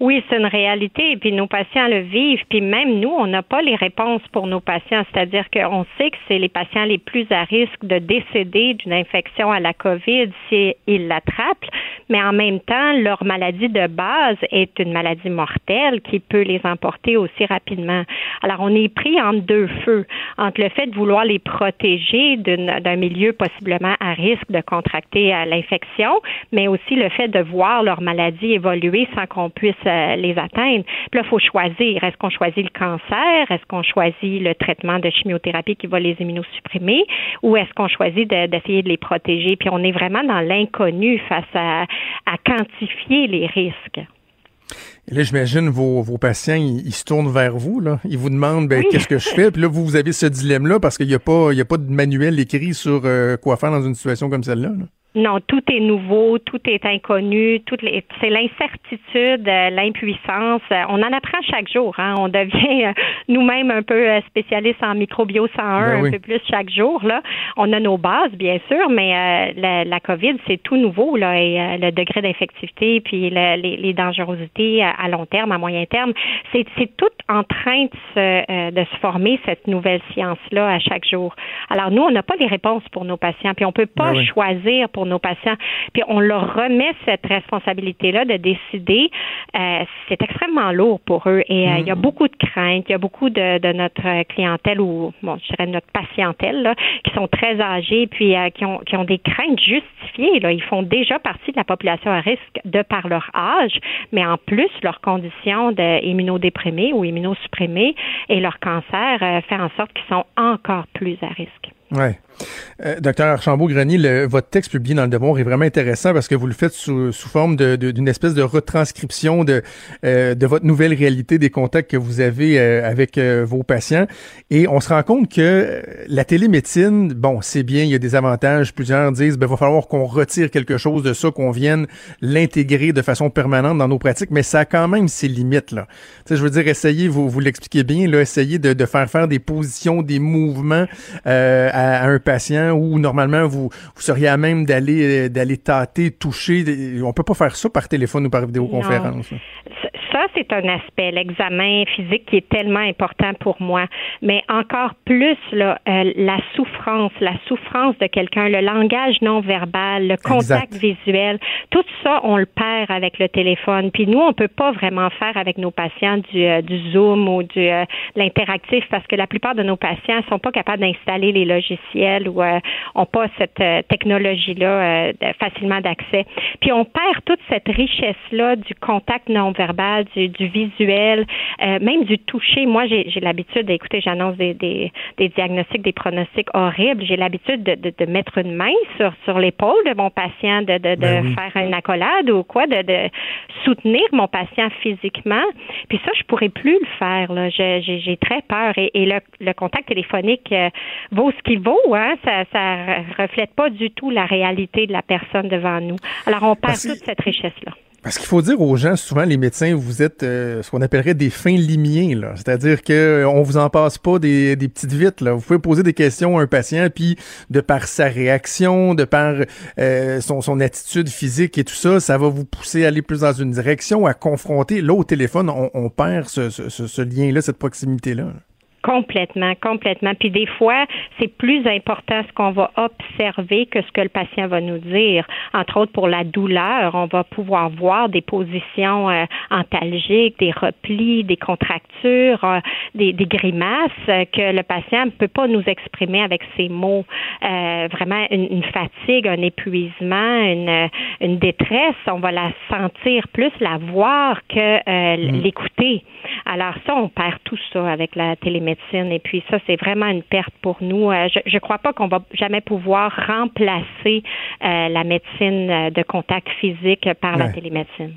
Oui, c'est une réalité. Et puis nos patients le vivent. Puis même nous, on n'a pas les réponses pour nos patients. C'est-à-dire qu'on sait que c'est les patients les plus à risque de décéder d'une infection à la COVID s'ils l'attrapent. Mais en même temps, leur maladie de base est une maladie mortelle qui peut les emporter aussi rapidement. Alors, on est pris entre deux feux, entre le fait de vouloir les protéger d'un milieu possiblement à risque de contracter l'infection, mais aussi le fait de voir leur maladie évoluer sans qu'on puisse euh, les atteindre. Puis là, il faut choisir. Est-ce qu'on choisit le cancer? Est-ce qu'on choisit le traitement de chimiothérapie qui va les immunosupprimer? Ou est-ce qu'on choisit d'essayer de, les protéger? Puis on est vraiment dans l'inconnu face à, quantifier les risques. Et là, j'imagine vos, vos patients, ils, se tournent vers vous, là. Ils vous demandent ben, qu'est-ce que je fais? Puis là, vous, vous avez ce dilemme-là parce qu'il n'y a, pas, a pas de manuel écrit sur euh, quoi faire dans une situation comme celle-là. là non, tout est nouveau, tout est inconnu, tout c'est l'incertitude, euh, l'impuissance. Euh, on en apprend chaque jour. Hein. On devient euh, nous-mêmes un peu spécialistes en microbio 101 ben un peu plus chaque jour. Là, on a nos bases bien sûr, mais la, la, COVID c'est tout nouveau là et le degré d'infectivité puis les, les, dangerosités à long terme, à moyen terme, c'est tout en train de se, de se former cette nouvelle science là à chaque jour. Alors nous, on n'a pas les réponses pour nos patients, puis on peut pas ben choisir pour nos patients. Puis on leur remet cette responsabilité-là de décider. Euh, c'est extrêmement lourd pour eux et euh, il y a mm. beaucoup de craintes. Il y a beaucoup de, de, notre clientèle ou, bon, je dirais notre patientèle, là, qui sont très âgés puis euh, qui, ont, qui ont des craintes justifiées. Là. Ils font déjà partie de la population à risque de par leur âge, mais en plus, leur condition d'immunodéprimés ou immunosupprimés et leur cancer fait en sorte qu'ils sont encore plus à risque. Ouais. Euh, docteur Archambault-Grenier, votre texte publié dans le Devoir est vraiment intéressant parce que vous le faites sous, sous forme d'une espèce de retranscription de, euh, de votre nouvelle réalité, des contacts que vous avez euh, avec vos patients. Et on se rend compte que la télémédecine, bon, c'est bien, il y a des avantages. Plusieurs disent, ben, va falloir qu'on retire quelque chose de ça, qu'on vienne l'intégrer de façon permanente dans nos pratiques, mais ça a quand même ses limites, là. Je veux dire, essayez, vous, vous l'expliquez bien, là, essayez de, de, faire faire des positions, des mouvements à, à un patient où normalement vous, vous seriez à même d'aller euh, d'aller tâter, toucher. On peut pas faire ça par téléphone ou par vidéoconférence ça, c'est un aspect, l'examen physique qui est tellement important pour moi. Mais encore plus, là, euh, la souffrance, la souffrance de quelqu'un, le langage non verbal, le contact visuel, tout ça, on le perd avec le téléphone. Puis nous, on peut pas vraiment faire avec nos patients du, euh, du Zoom ou du euh, l'interactif parce que la plupart de nos patients sont pas capables d'installer les logiciels ou ont pas cette technologie-là facilement d'accès. Puis on perd toute cette richesse-là du contact non verbal du, visuel, euh, même du toucher. Moi, j'ai l'habitude d'écouter, j'annonce des, des, diagnostics, des pronostics horribles. J'ai l'habitude de, de, mettre une main sur, sur l'épaule de mon patient, de, de, ben faire une accolade ou quoi, de, de soutenir mon patient physiquement. Puis ça, je pourrais plus le faire. J'ai très peur. Et, et le, le, contact téléphonique euh, vaut ce qu'il vaut. Hein? Ça, ça reflète pas du tout la réalité de la personne devant nous. Alors, on perd toute cette richesse-là. Parce qu'il faut dire aux gens, souvent les médecins, vous êtes euh, ce qu'on appellerait des fins limiers. C'est-à-dire que euh, vous en passe pas des, des petites vites, là. Vous pouvez poser des questions à un patient, puis de par sa réaction, de par euh, son, son attitude physique et tout ça, ça va vous pousser à aller plus dans une direction, à confronter. Là, au téléphone, on, on perd ce, ce, ce lien-là, cette proximité-là. là Complètement, complètement. Puis des fois, c'est plus important ce qu'on va observer que ce que le patient va nous dire. Entre autres, pour la douleur, on va pouvoir voir des positions euh, antalgiques, des replis, des contractures, euh, des, des, grimaces que le patient ne peut pas nous exprimer avec ses mots. Euh, vraiment, une, une, fatigue, un épuisement, une, une détresse, on va la sentir plus, la voir que mm. l'écouter. Alors ça, on perd tout ça avec la télémédecine. Et puis ça, c'est vraiment une perte pour nous. Euh, je ne crois pas qu'on va jamais pouvoir remplacer euh, la médecine euh, de contact physique par la télémédecine.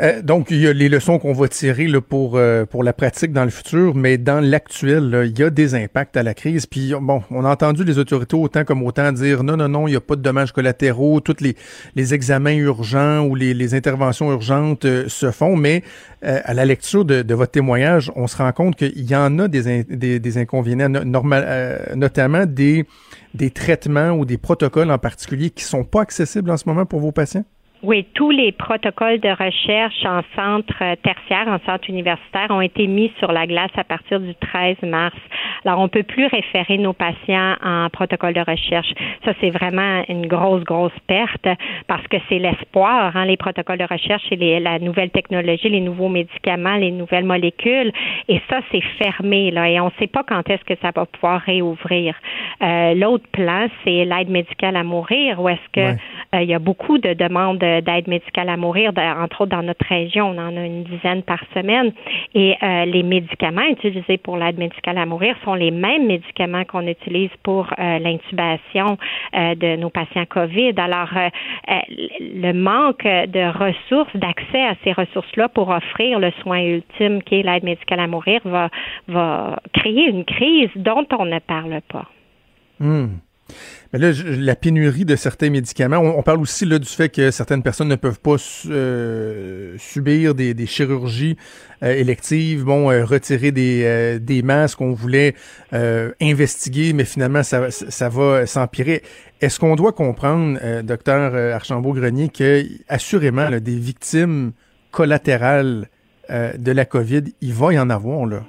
Euh, donc, il y a les leçons qu'on va tirer là, pour, euh, pour la pratique dans le futur, mais dans l'actuel, il y a des impacts à la crise. Puis, bon, on a entendu les autorités autant comme autant dire non, non, non, il n'y a pas de dommages collatéraux, tous les, les examens urgents ou les, les interventions urgentes euh, se font, mais à la lecture de, de, votre témoignage, on se rend compte qu'il y en a des, des, des inconvénients, normal, notamment des, des traitements ou des protocoles en particulier qui sont pas accessibles en ce moment pour vos patients? Oui, tous les protocoles de recherche en centre euh, tertiaire, en centre universitaire, ont été mis sur la glace à partir du 13 mars. Alors, on peut plus référer nos patients en protocole de recherche. Ça, c'est vraiment une grosse, grosse perte parce que c'est l'espoir, hein, les protocoles de recherche et les, la nouvelle technologie, les nouveaux médicaments, les nouvelles molécules. Et ça, c'est fermé, là, et on ne sait pas quand est-ce que ça va pouvoir réouvrir. Euh, L'autre plan, c'est l'aide médicale à mourir, où est-ce que euh, il y a beaucoup de demandes d'aide médicale à mourir, entre autres dans notre région, on en a une dizaine par semaine. Et euh, les médicaments utilisés pour l'aide médicale à mourir sont les mêmes médicaments qu'on utilise pour euh, l'intubation euh, de nos patients COVID. Alors, le manque de ressources, d'accès à ces ressources-là pour offrir le soin ultime qui est l'aide médicale à mourir va, créer une crise dont on ne parle pas. Hmm. Mais là, la pénurie de certains médicaments, on, parle aussi là, du fait que certaines personnes ne peuvent pas euh, subir des, des chirurgies euh, électives, bon, euh, retirer des, euh, des masses qu'on voulait investiguer, mais finalement, ça, ça va s'empirer. Est-ce qu'on doit comprendre, docteur Archambault-Grenier, que assurément, là, des victimes collatérales de la COVID, il va y en avoir, là?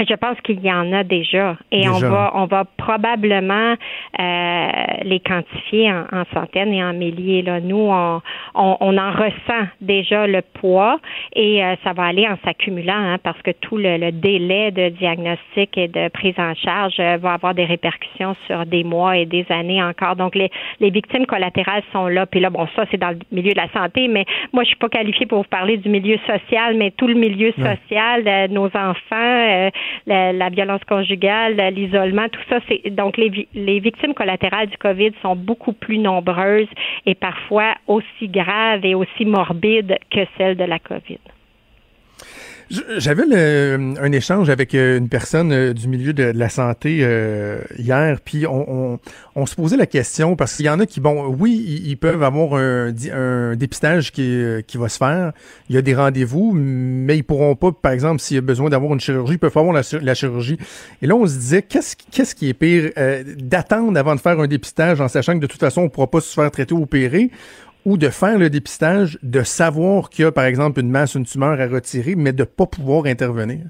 Euh, je pense qu'il y en a déjà et on va on va probablement euh, les quantifier en, centaines et en milliers. Là. Nous, on, on, en ressent déjà le poids et euh, ça va aller en s'accumulant hein, parce que tout le, délai de diagnostic et de prise en charge va avoir des répercussions sur des mois et des années encore. Donc les, les victimes collatérales sont là. Puis là, bon, ça c'est dans le milieu de la santé, mais moi je suis pas qualifiée pour vous parler du milieu social, mais tout le milieu social, nos enfants la, violence conjugale, l'isolement, tout ça. C'est donc les, les victimes collatérales du COVID sont beaucoup plus nombreuses et parfois aussi graves et aussi morbides que celles de la COVID. J'avais un échange avec euh, une personne euh, du milieu de, la santé euh, hier, puis on, on, on, se posait la question parce qu'il y en a qui, bon, oui, ils, peuvent avoir un, un dépistage qui, qui va se faire. Il y a des rendez-vous, mais ils pourront pas, par exemple, s'il y a besoin d'avoir une chirurgie, ils peuvent avoir la, la chirurgie. Et là, on se disait, qu'est-ce qu'est-ce qui est pire, d'attendre avant de faire un dépistage en sachant que de toute façon, on pourra pas se faire traiter ou opérer, ou de faire le dépistage, de savoir qu'il y a, par exemple, une masse, une tumeur à retirer, mais de ne pas pouvoir intervenir?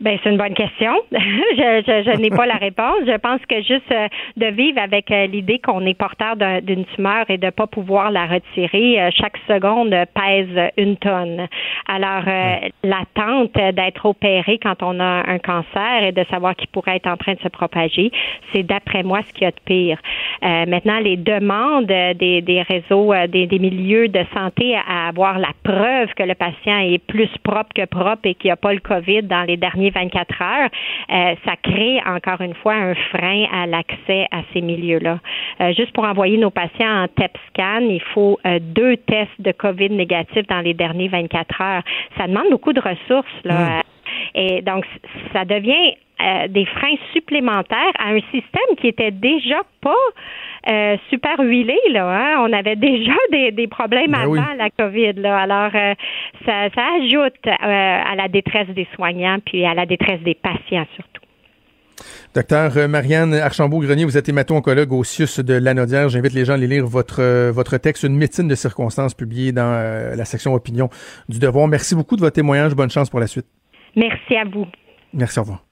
Ben c'est une bonne question. je, je, je n'ai pas la réponse. Je pense que juste euh, de vivre avec euh, l'idée qu'on est porteur d'une tumeur et de pas pouvoir la retirer, euh, chaque seconde pèse une tonne. Alors l'attente d'être opéré quand on a un cancer et de savoir qu'il pourrait être en train de se propager, c'est d'après moi ce qu'il y a de pire. maintenant, les demandes des, des réseaux, des, des milieux de santé à avoir la preuve que le patient est plus propre que propre et qu'il n'y a pas le COVID dans les derniers 24 heures, euh, ça crée encore une fois un frein à l'accès à ces milieux-là. Euh, juste pour envoyer nos patients en TEP scan, il faut euh, deux tests de COVID négatifs dans les derniers 24 heures. Ça demande beaucoup de ressources. Là, hmm. Et donc, ça devient des freins supplémentaires à un système qui était déjà pas euh, super huilé. Là, hein. On avait déjà des, des problèmes Ben oui. avant la COVID. Là. Alors, euh, ça, ça ajoute euh, à la détresse des soignants puis à la détresse des patients surtout. Docteur Marianne Archambault-Grenier, vous êtes hémato-oncologue au CIUS de Lanaudière. J'invite les gens à aller lire votre, votre texte, Une médecine de circonstances, publié dans euh, la section opinion du Devoir. Merci beaucoup de votre témoignage. Bonne chance pour la suite. Merci à vous. Merci, au revoir.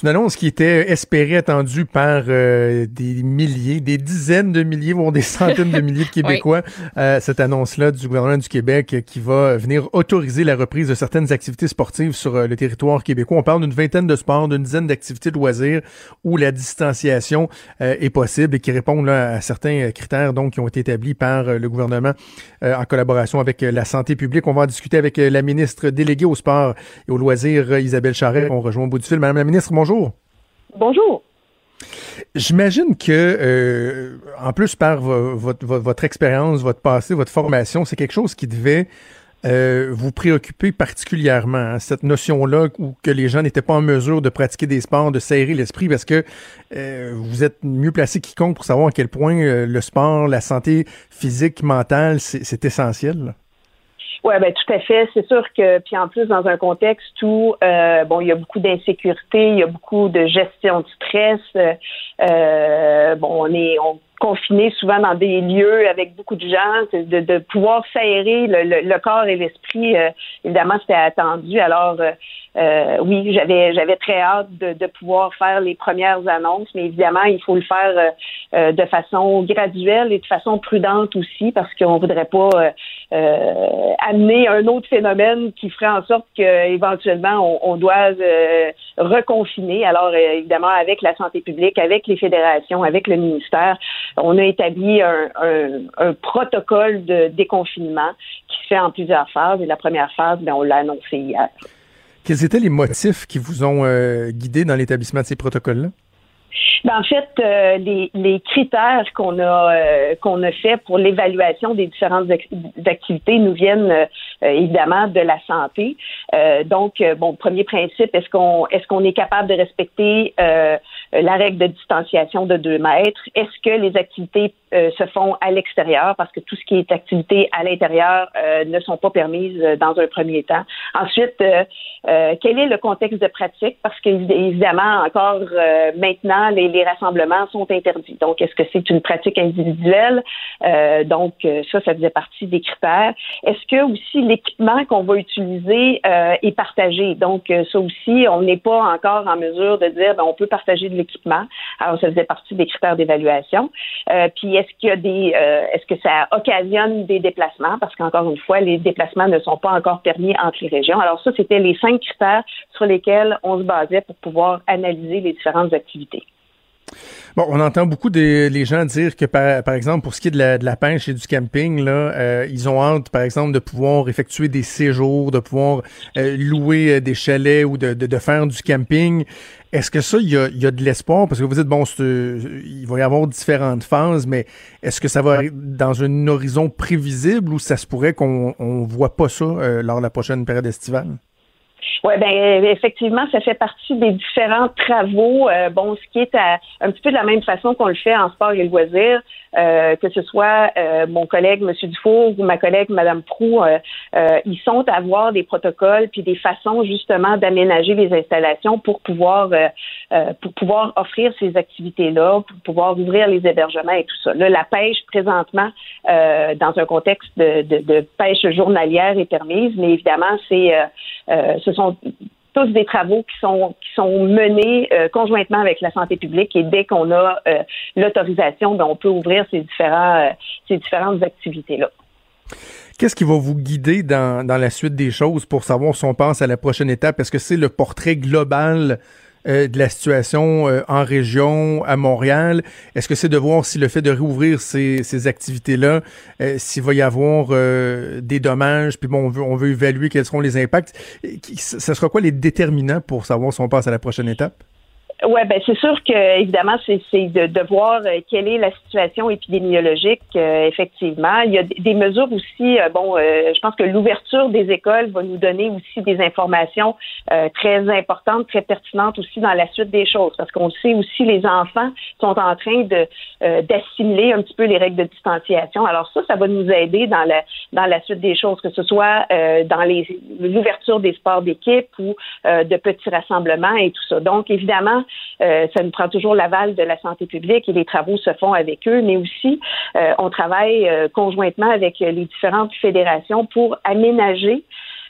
C'est une annonce qui était espérée, attendue par euh, des milliers, des dizaines de milliers, voire des centaines de milliers de Québécois. Euh, cette annonce-là du gouvernement du Québec euh, qui va venir autoriser la reprise de certaines activités sportives sur euh, le territoire québécois. On parle d'une vingtaine de sports, d'une dizaine d'activités de loisirs où la distanciation euh, est possible et qui répondent là, à certains critères donc qui ont été établis par euh, le gouvernement euh, en collaboration avec euh, la santé publique. On va en discuter avec euh, la ministre déléguée au sport et aux loisirs, euh, Isabelle Charret. On rejoint au bout du fil. Madame la ministre, bonjour. Bonjour. J'imagine que, euh, en plus par vo- votre, vo- votre expérience, votre passé, votre formation, c'est quelque chose qui devait euh, vous préoccuper particulièrement, hein, cette notion-là où que les gens n'étaient pas en mesure de pratiquer des sports, de serrer l'esprit, parce que euh, vous êtes mieux placé que quiconque pour savoir à quel point le sport, la santé physique, mentale, c'est c'est essentiel. là. Oui, ben tout à fait. C'est sûr que, puis en plus, dans un contexte où, euh, bon, il y a beaucoup d'insécurité, il y a beaucoup de gestion de stress. euh, euh, bon, on est on, confiné souvent dans des lieux avec beaucoup de gens, de, de pouvoir s'aérer le, le, le corps et l'esprit. euh, évidemment, c'était attendu. Alors, euh, oui, j'avais j'avais très hâte de, de pouvoir faire les premières annonces, mais évidemment, il faut le faire euh, euh, de façon graduelle et de façon prudente aussi, parce qu'on voudrait pas euh, euh, amener un autre phénomène qui ferait en sorte qu'éventuellement on, on doive euh, reconfiner. Alors, évidemment, avec la santé publique, avec les fédérations, avec le ministère, on a établi un, un, un protocole de déconfinement qui se fait en plusieurs phases. Et la première phase, ben, on l'a annoncé hier. Quels étaient les motifs qui vous ont euh, guidé dans l'établissement de ces protocoles-là? Ben, en fait, euh, les, les critères qu'on a euh, qu'on a fait pour l'évaluation des différentes ac- activités nous viennent euh, euh, évidemment de la santé. Euh, donc, euh, bon, premier principe, est-ce qu'on est-ce qu'on est capable de respecter la règle de distanciation de deux mètres Est-ce que les activités euh, se font à l'extérieur? Parce que tout ce qui est activité à l'intérieur euh, ne sont pas permises euh, dans un premier temps. Ensuite, euh, euh, quel est le contexte de pratique? Parce que évidemment encore euh, maintenant les, les rassemblements sont interdits. Donc, est-ce que c'est une pratique individuelle? Euh, Donc, euh, ça, ça faisait partie des critères. Est-ce que aussi l'équipement qu'on va utiliser euh, est partagé? Donc, euh, ça aussi, on n'est pas encore en mesure de dire ben, on peut partager de Alors, ça faisait partie des critères d'évaluation. Euh, puis, est-ce qu'il y a des, euh, est-ce que ça occasionne des déplacements? Parce qu'encore une fois, les déplacements ne sont pas encore permis entre les régions. Alors, ça, c'était les cinq critères sur lesquels on se basait pour pouvoir analyser les différentes activités. Bon, on entend beaucoup des les gens dire que, par, par exemple, pour ce qui est de la, de la pêche et du camping, là, euh, ils ont hâte, par exemple, de pouvoir effectuer des séjours, de pouvoir euh, louer euh, des chalets ou de, de, de faire du camping. Est-ce que ça, il y a, y a de l'espoir? Parce que vous dites, bon, il va y avoir différentes phases, mais est-ce que ça va dans un horizon prévisible ou ça se pourrait qu'on on voit pas ça lors de la prochaine période estivale? Oui, ben effectivement, ça fait partie des différents travaux. Euh, bon, ce qui est à, un petit peu de la même façon qu'on le fait en sport et loisirs, euh, que ce soit euh, mon collègue M. Dufour ou ma collègue Mme Prou, euh, euh, ils sont à avoir des protocoles puis des façons justement d'aménager les installations pour pouvoir pour pouvoir offrir ces activités-là, pour pouvoir ouvrir les hébergements et tout ça. Là, la pêche présentement dans un contexte de, de, de pêche journalière est permise, mais évidemment, c'est ce sont tous des travaux qui sont qui sont menés euh, conjointement avec la santé publique et dès qu'on a euh, l'autorisation, ben, on peut ouvrir ces différents euh, ces différentes activités là. Qu'est-ce qui va vous guider dans, dans la suite des choses pour savoir si on pense à la prochaine étape? Est-ce que c'est le portrait global euh, de la situation euh, en région, à Montréal? Est-ce que c'est de voir si le fait de réouvrir ces, ces activités-là, euh, s'il va y avoir des dommages, puis bon, on veut, on veut évaluer quels seront les impacts. Ce sera quoi les déterminants pour savoir si on passe à la prochaine étape? Oui, ben c'est sûr que évidemment, c'est de, de voir euh, quelle est la situation épidémiologique. Euh, effectivement, il y a des mesures aussi. Euh, bon, je pense que l'ouverture des écoles va nous donner aussi des informations très importantes, très pertinentes aussi dans la suite des choses, parce qu'on sait aussi les enfants sont en train de d'assimiler un petit peu les règles de distanciation. Alors ça, ça va nous aider dans la dans la suite des choses, que ce soit dans les l'ouverture des sports d'équipe ou de petits rassemblements et tout ça. Donc évidemment euh, ça nous prend toujours l'aval de la santé publique et les travaux se font avec eux, mais aussi euh, on travaille euh, conjointement avec les différentes fédérations pour aménager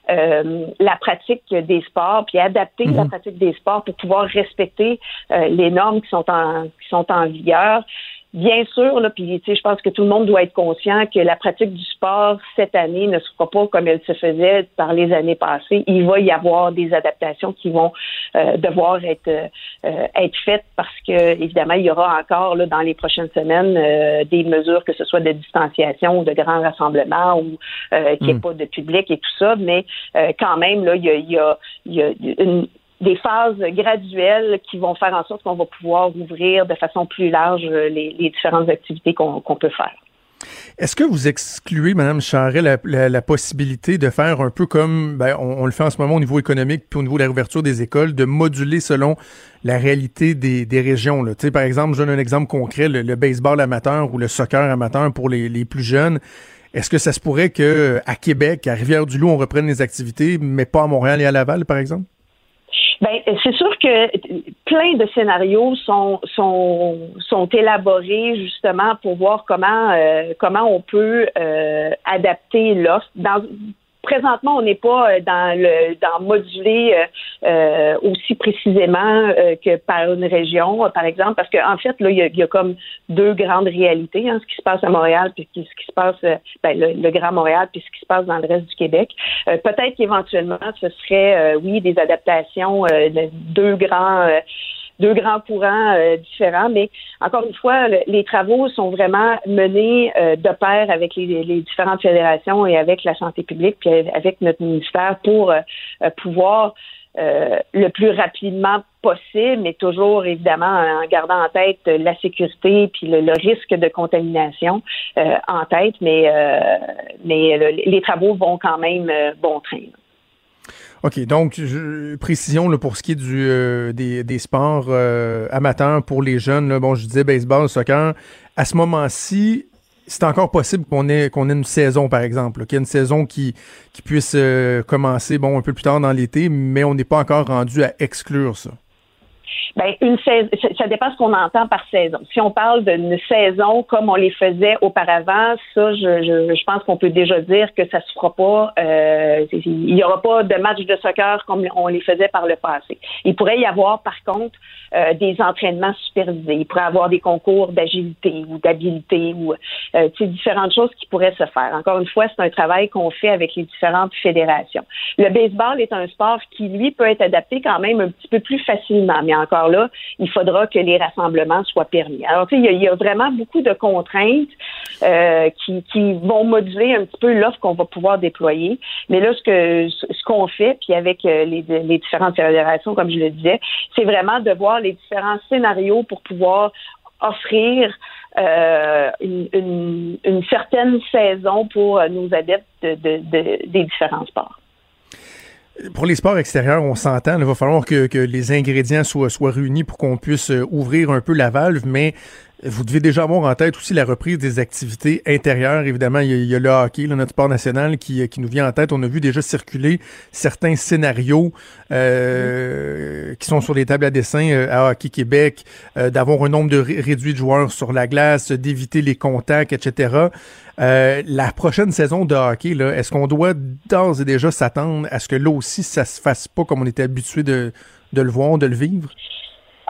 la pratique des sports, puis adapter la mhm. pratique des sports pour pouvoir respecter les normes qui sont en qui sont en vigueur. Bien sûr, là, puis je pense que tout le monde doit être conscient que la pratique du sport cette année ne se fera pas comme elle se faisait par les années passées. Il va y avoir des adaptations qui vont euh, devoir être euh, être faites parce que évidemment il y aura encore là, dans les prochaines semaines euh, des mesures que ce soit de distanciation ou de grands rassemblements ou qu'il n'y ait mm. pas de public et tout ça, mais quand même là il y a, il y a, il y a une, des phases graduelles qui vont faire en sorte qu'on va pouvoir ouvrir de façon plus large euh, les, différentes activités qu'on peut faire. Est-ce que vous excluez, Mme Charret, la, possibilité de faire un peu comme ben, on, le fait en ce moment au niveau économique puis au niveau de la réouverture des écoles, de moduler selon la réalité des, régions? Là? Par exemple, je donne un exemple concret, le, baseball amateur ou le soccer amateur pour les, les plus jeunes. Est-ce que ça se pourrait que à Québec, à Rivière-du-Loup, on reprenne les activités, mais pas à Montréal et à Laval, par exemple? Ben, c'est sûr que plein de scénarios sont sont sont élaborés justement pour voir comment euh, comment on peut euh, adapter l'offre. Dans présentement, on n'est pas euh, dans le dans moduler euh, euh, aussi précisément que par une région, par exemple, parce qu'en en fait, là, il y, a, comme deux grandes réalités, hein, ce qui se passe à Montréal, puis ce qui se passe, ben, le, Grand Montréal, puis ce qui se passe dans le reste du Québec. Peut-être qu'éventuellement, ce serait, oui, des adaptations de deux grands deux grands courants euh, différents, mais encore une fois, les travaux sont vraiment menés euh, de pair avec les, différentes fédérations et avec la santé publique, puis avec notre ministère pour euh, pouvoir le plus rapidement possible, mais toujours évidemment en gardant en tête la sécurité puis le, risque de contamination en tête, mais mais les travaux vont quand même bon train. OK, donc précision là, pour ce qui est du euh, des, des, sports euh, amateurs pour les jeunes. Là, bon, je disais baseball, soccer. À ce moment-ci, c'est encore possible qu'on ait qu'on ait une saison, par exemple, qu'il y ait une saison qui qui puisse euh, commencer bon un peu plus tard dans l'été, mais on n'est pas encore rendu à exclure ça. Ben, une saison, ça dépend ce qu'on entend par saison. Si on parle d'une saison comme on les faisait auparavant, ça, je, je, je pense qu'on peut déjà dire que ça se fera pas. Euh, il y aura pas de match de soccer comme on les faisait par le passé. Il pourrait y avoir, par contre, euh, des entraînements supervisés. Il pourrait y avoir des concours d'agilité ou d'habileté ou euh, différentes choses qui pourraient se faire. Encore une fois, c'est un travail qu'on fait avec les différentes fédérations. Le baseball est un sport qui, lui, peut être adapté quand même un petit peu plus facilement, mais encore là, il faudra que les rassemblements soient permis. Alors, tu sais, il y, a vraiment beaucoup de contraintes euh, qui, vont moduler un petit peu l'offre qu'on va pouvoir déployer. Mais là, ce ce qu'on fait, puis avec euh, les, les différentes fédérations, comme je le disais, c'est vraiment de voir les différents scénarios pour pouvoir offrir euh, une, certaine saison pour nos adeptes des différents sports. Pour les sports extérieurs, on s'entend, il va falloir que, les ingrédients soient, réunis pour qu'on puisse euh, ouvrir un peu la valve, mais Vous devez déjà avoir en tête aussi la reprise des activités intérieures. Évidemment, il y a, le hockey, notre sport national, qui, qui, nous vient en tête. On a vu déjà circuler certains scénarios euh, qui sont sur les tables à dessin euh, à Hockey Québec, euh, d'avoir un nombre de réduit de joueurs sur la glace, d'éviter les contacts, etc. la prochaine saison de hockey, est-ce qu'on doit d'ores et déjà s'attendre à ce que là aussi, ça se fasse pas comme on était habitué de, de le voir, de le vivre?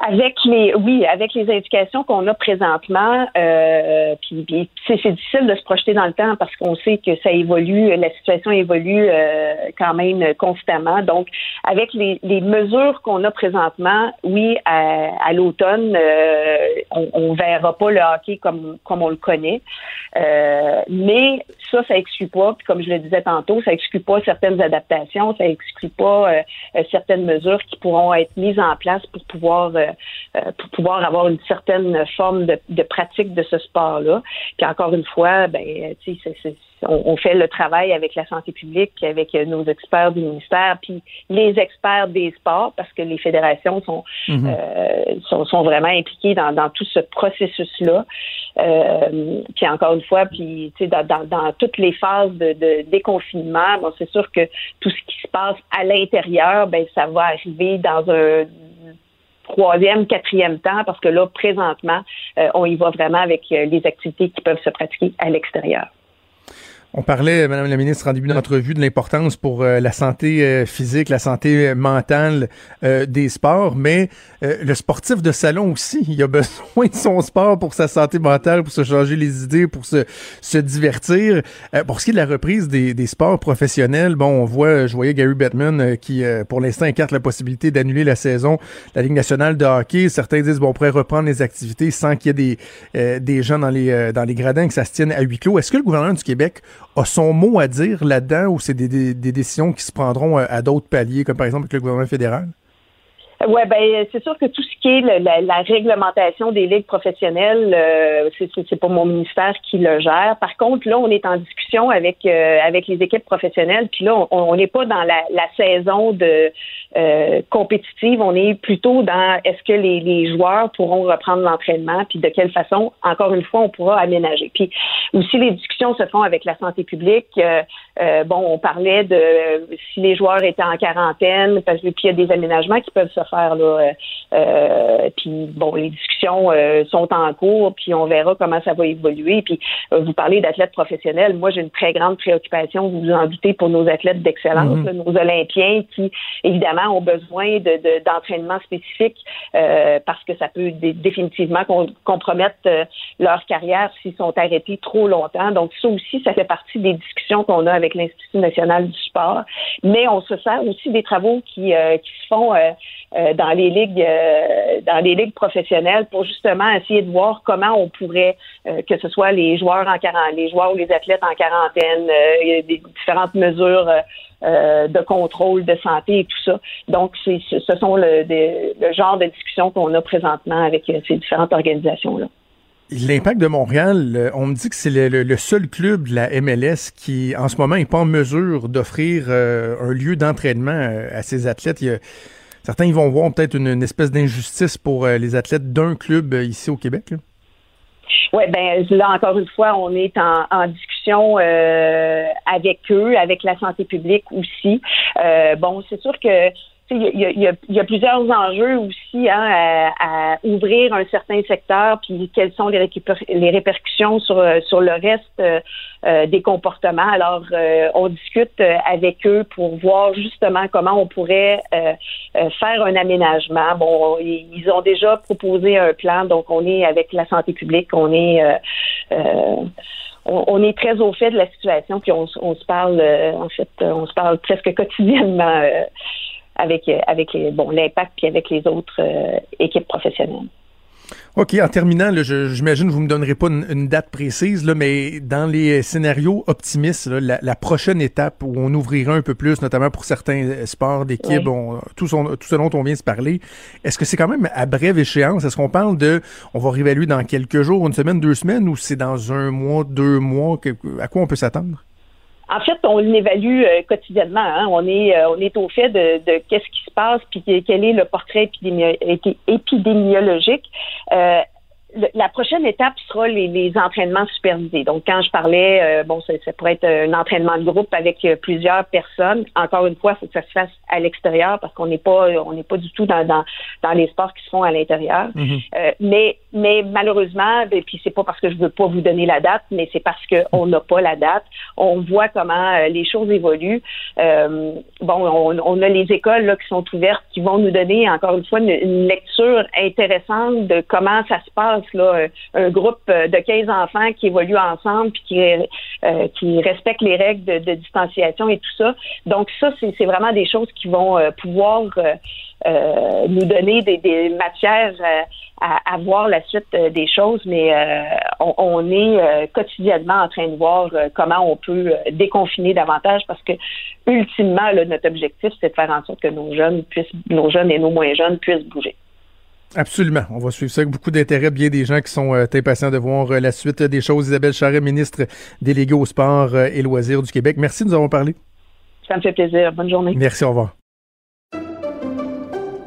Avec les, oui, avec les indications qu'on a présentement, euh, puis, c'est difficile de se projeter dans le temps parce qu'on sait que ça évolue, la situation évolue euh, quand même constamment. Donc, avec les, les mesures qu'on a présentement, oui, à, à l'automne, euh, on, on verra pas le hockey comme comme on le connaît, euh, mais ça, ça exclut pas. Puis comme je le disais tantôt, ça exclut pas certaines adaptations, ça exclut pas euh, certaines mesures qui pourront être mises en place pour pouvoir euh, pour pouvoir avoir une certaine forme de, pratique de ce sport-là. Puis encore une fois, ben, tu sais, on, fait le travail avec la santé publique, avec nos experts du ministère, puis les experts des sports, parce que les fédérations sont mhm. euh, sont, vraiment impliquées dans, tout ce processus-là. Euh, puis encore une fois, puis dans, dans, dans, toutes les phases de, de déconfinement, bon, c'est sûr que tout ce qui se passe à l'intérieur, ben ça va arriver dans un troisième, quatrième temps, parce que là, présentement, euh, on y va vraiment avec euh, les activités qui peuvent se pratiquer à l'extérieur. On parlait, Madame la ministre, en début d'entrevue, de l'importance pour euh, la santé euh, physique, la santé mentale euh, des sports, mais le sportif de salon aussi, il a besoin de son sport pour sa santé mentale, pour se changer les idées, pour se, se divertir. pour ce qui est de la reprise des, des, sports professionnels, bon, on voit, je voyais Gary Bettman qui, pour l'instant, écarte la possibilité d'annuler la saison de la Ligue nationale de hockey. Certains disent, bon, on pourrait reprendre les activités sans qu'il y ait des, des gens dans les, dans les gradins, que ça se tienne à huis clos. Est-ce que le gouvernement du Québec a son mot à dire là-dedans ou c'est des, décisions qui se prendront euh, à, d'autres paliers, comme par exemple avec le gouvernement fédéral? Oui, ben c'est sûr que tout ce qui est la, réglementation des ligues professionnelles, euh, c'est pas mon ministère qui le gère. Par contre, là, on est en discussion avec euh, avec les équipes professionnelles, puis là, on n'est pas dans la, la saison de euh, compétitive, on est plutôt dans est-ce que les, les joueurs pourront reprendre l'entraînement, puis de quelle façon, encore une fois, on pourra aménager. Puis aussi, les discussions se font avec la santé publique. Euh, euh, bon, on parlait de si les joueurs étaient en quarantaine, parce que puis il y a des aménagements qui peuvent se faire là. puis bon, les discussions sont en cours, puis on verra comment ça va évoluer. Puis vous parlez d'athlètes professionnels. Moi, j'ai une très grande préoccupation, vous vous en doutez, pour nos athlètes d'excellence, mm-hmm. nos Olympiens, qui évidemment ont besoin de, d'entraînement spécifique euh, parce que ça peut définitivement compromettre euh, leur carrière s'ils sont arrêtés trop longtemps. Donc ça aussi, ça fait partie des discussions qu'on a avec l'Institut national du sport. Mais on se sert aussi des travaux qui, euh, qui se font dans les ligues dans les ligues professionnelles pour justement essayer de voir comment on pourrait que ce soit les joueurs en quarantaine, les joueurs ou les athlètes en quarantaine, il y a des différentes mesures euh, de contrôle de santé et tout ça. Donc, c'est, ce sont le, le genre de discussions qu'on a présentement avec euh, ces différentes organisations-là. L'impact de Montréal, euh, on me dit que c'est le, seul club de la MLS qui, en ce moment, n'est pas en mesure d'offrir un lieu d'entraînement à ses athlètes. Certains ils vont voir peut-être une, espèce d'injustice pour les athlètes d'un club ici au Québec. Oui, ben là encore une fois, on est en, discussion euh, avec eux, avec la santé publique aussi. Euh, bon, c'est sûr que il y, a, plusieurs enjeux aussi hein, à, ouvrir un certain secteur, puis quelles sont les, répercussions sur, sur le reste euh, euh, des comportements. Alors, euh, on discute avec eux pour voir justement comment on pourrait faire un aménagement. Bon, ils ont déjà proposé un plan, donc on est avec la santé publique, on est on, est très au fait de la situation, puis on se parle, en fait, on se parle presque quotidiennement avec, euh, bon, l'impact puis avec les autres euh, équipes professionnelles. OK, en terminant, j'imagine que vous ne me donnerez pas une, date précise, là, mais dans les scénarios optimistes, la, prochaine étape où on ouvrira un peu plus, notamment pour certains euh, sports d'équipe, tout, tout, ce dont on vient de se parler, est-ce que c'est quand même à brève échéance? Est-ce qu'on parle de, on va réévaluer dans quelques jours, une semaine, deux semaines, ou c'est dans un mois, deux mois? à quoi on peut s'attendre? En fait, on l'évalue euh, quotidiennement. Hein. On est euh, on est au fait de, de qu'est-ce qui se passe puis quel est le portrait épidémiologique. Euh, la prochaine étape sera les, entraînements supervisés. Donc, quand je parlais, euh, bon, ça, pourrait être un entraînement de groupe avec euh, plusieurs personnes. Encore une fois, il faut que ça se fasse à l'extérieur parce qu'on n'est pas, on n'est pas du tout dans, dans, dans, les sports qui se font à l'intérieur. Mm-hmm. Euh, mais, mais malheureusement, et ben, puis c'est pas parce que je veux pas vous donner la date, mais c'est parce qu'on n'a pas la date. On voit comment les choses évoluent. bon, on, on, a les écoles là, qui sont ouvertes, qui vont nous donner encore une fois une, lecture intéressante de comment ça se passe là, un groupe de 15 enfants qui évoluent ensemble puis qui, euh, qui respectent les règles de, distanciation et tout ça. Donc ça, c'est vraiment des choses qui vont euh, pouvoir euh, nous donner des, matières à, voir la suite des choses, mais on, est quotidiennement en train de voir comment on peut déconfiner davantage parce que ultimement, notre objectif, c'est de faire en sorte que nos jeunes puissent, nos jeunes et nos moins jeunes puissent bouger. Absolument. On va suivre ça avec beaucoup d'intérêt. Bien des gens qui sont euh, impatients de voir euh, la suite des choses. Isabelle Charret, ministre déléguée au sport euh, et loisirs du Québec. Merci de nous avoir parlé. Ça me fait plaisir. Bonne journée. Merci. Au revoir.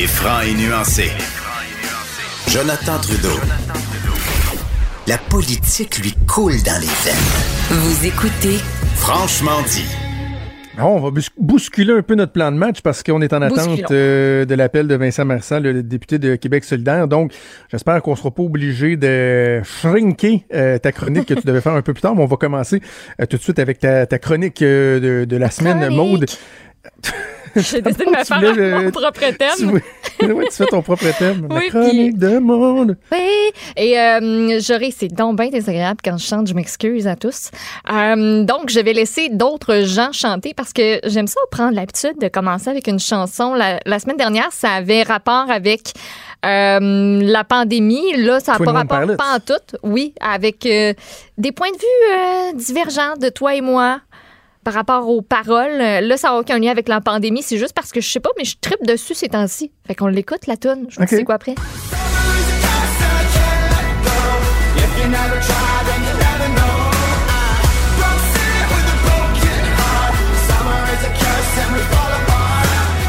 Il est franc et nuancé. Jonathan Trudeau. La politique lui coule dans les veines. Vous écoutez Franchement dit. Ah, on va bousculer un peu notre plan de match parce qu'on est en attente euh, de l'appel de Vincent Marsan, le député de Québec solidaire. Donc, j'espère qu'on sera pas obligé de shrinker euh, ta chronique que tu devais faire un peu plus tard. Mais on va commencer euh, tout de suite avec ta, chronique de, de, la semaine, Maude. J'ai décidé de me faire mon propre thème. Tu, oui, tu fais ton propre thème. Oui, la chronique de monde. Oui. Et euh, j'aurais, c'est donc bien désagréable quand je chante. Je m'excuse à tous. Euh, donc, je vais laisser d'autres gens chanter parce que j'aime ça prendre l'habitude de commencer avec une chanson. La, la semaine dernière, ça avait rapport avec euh, la pandémie. Là, ça n'a pas rapport pas en tout. Oui, avec euh, des points de vue divergents de toi et moi par rapport aux paroles. Là, ça n'a aucun lien avec la pandémie. C'est juste parce que je sais pas, mais je tripe dessus ces temps-ci. Fait qu'on l'écoute, la tune. Je sais quoi après.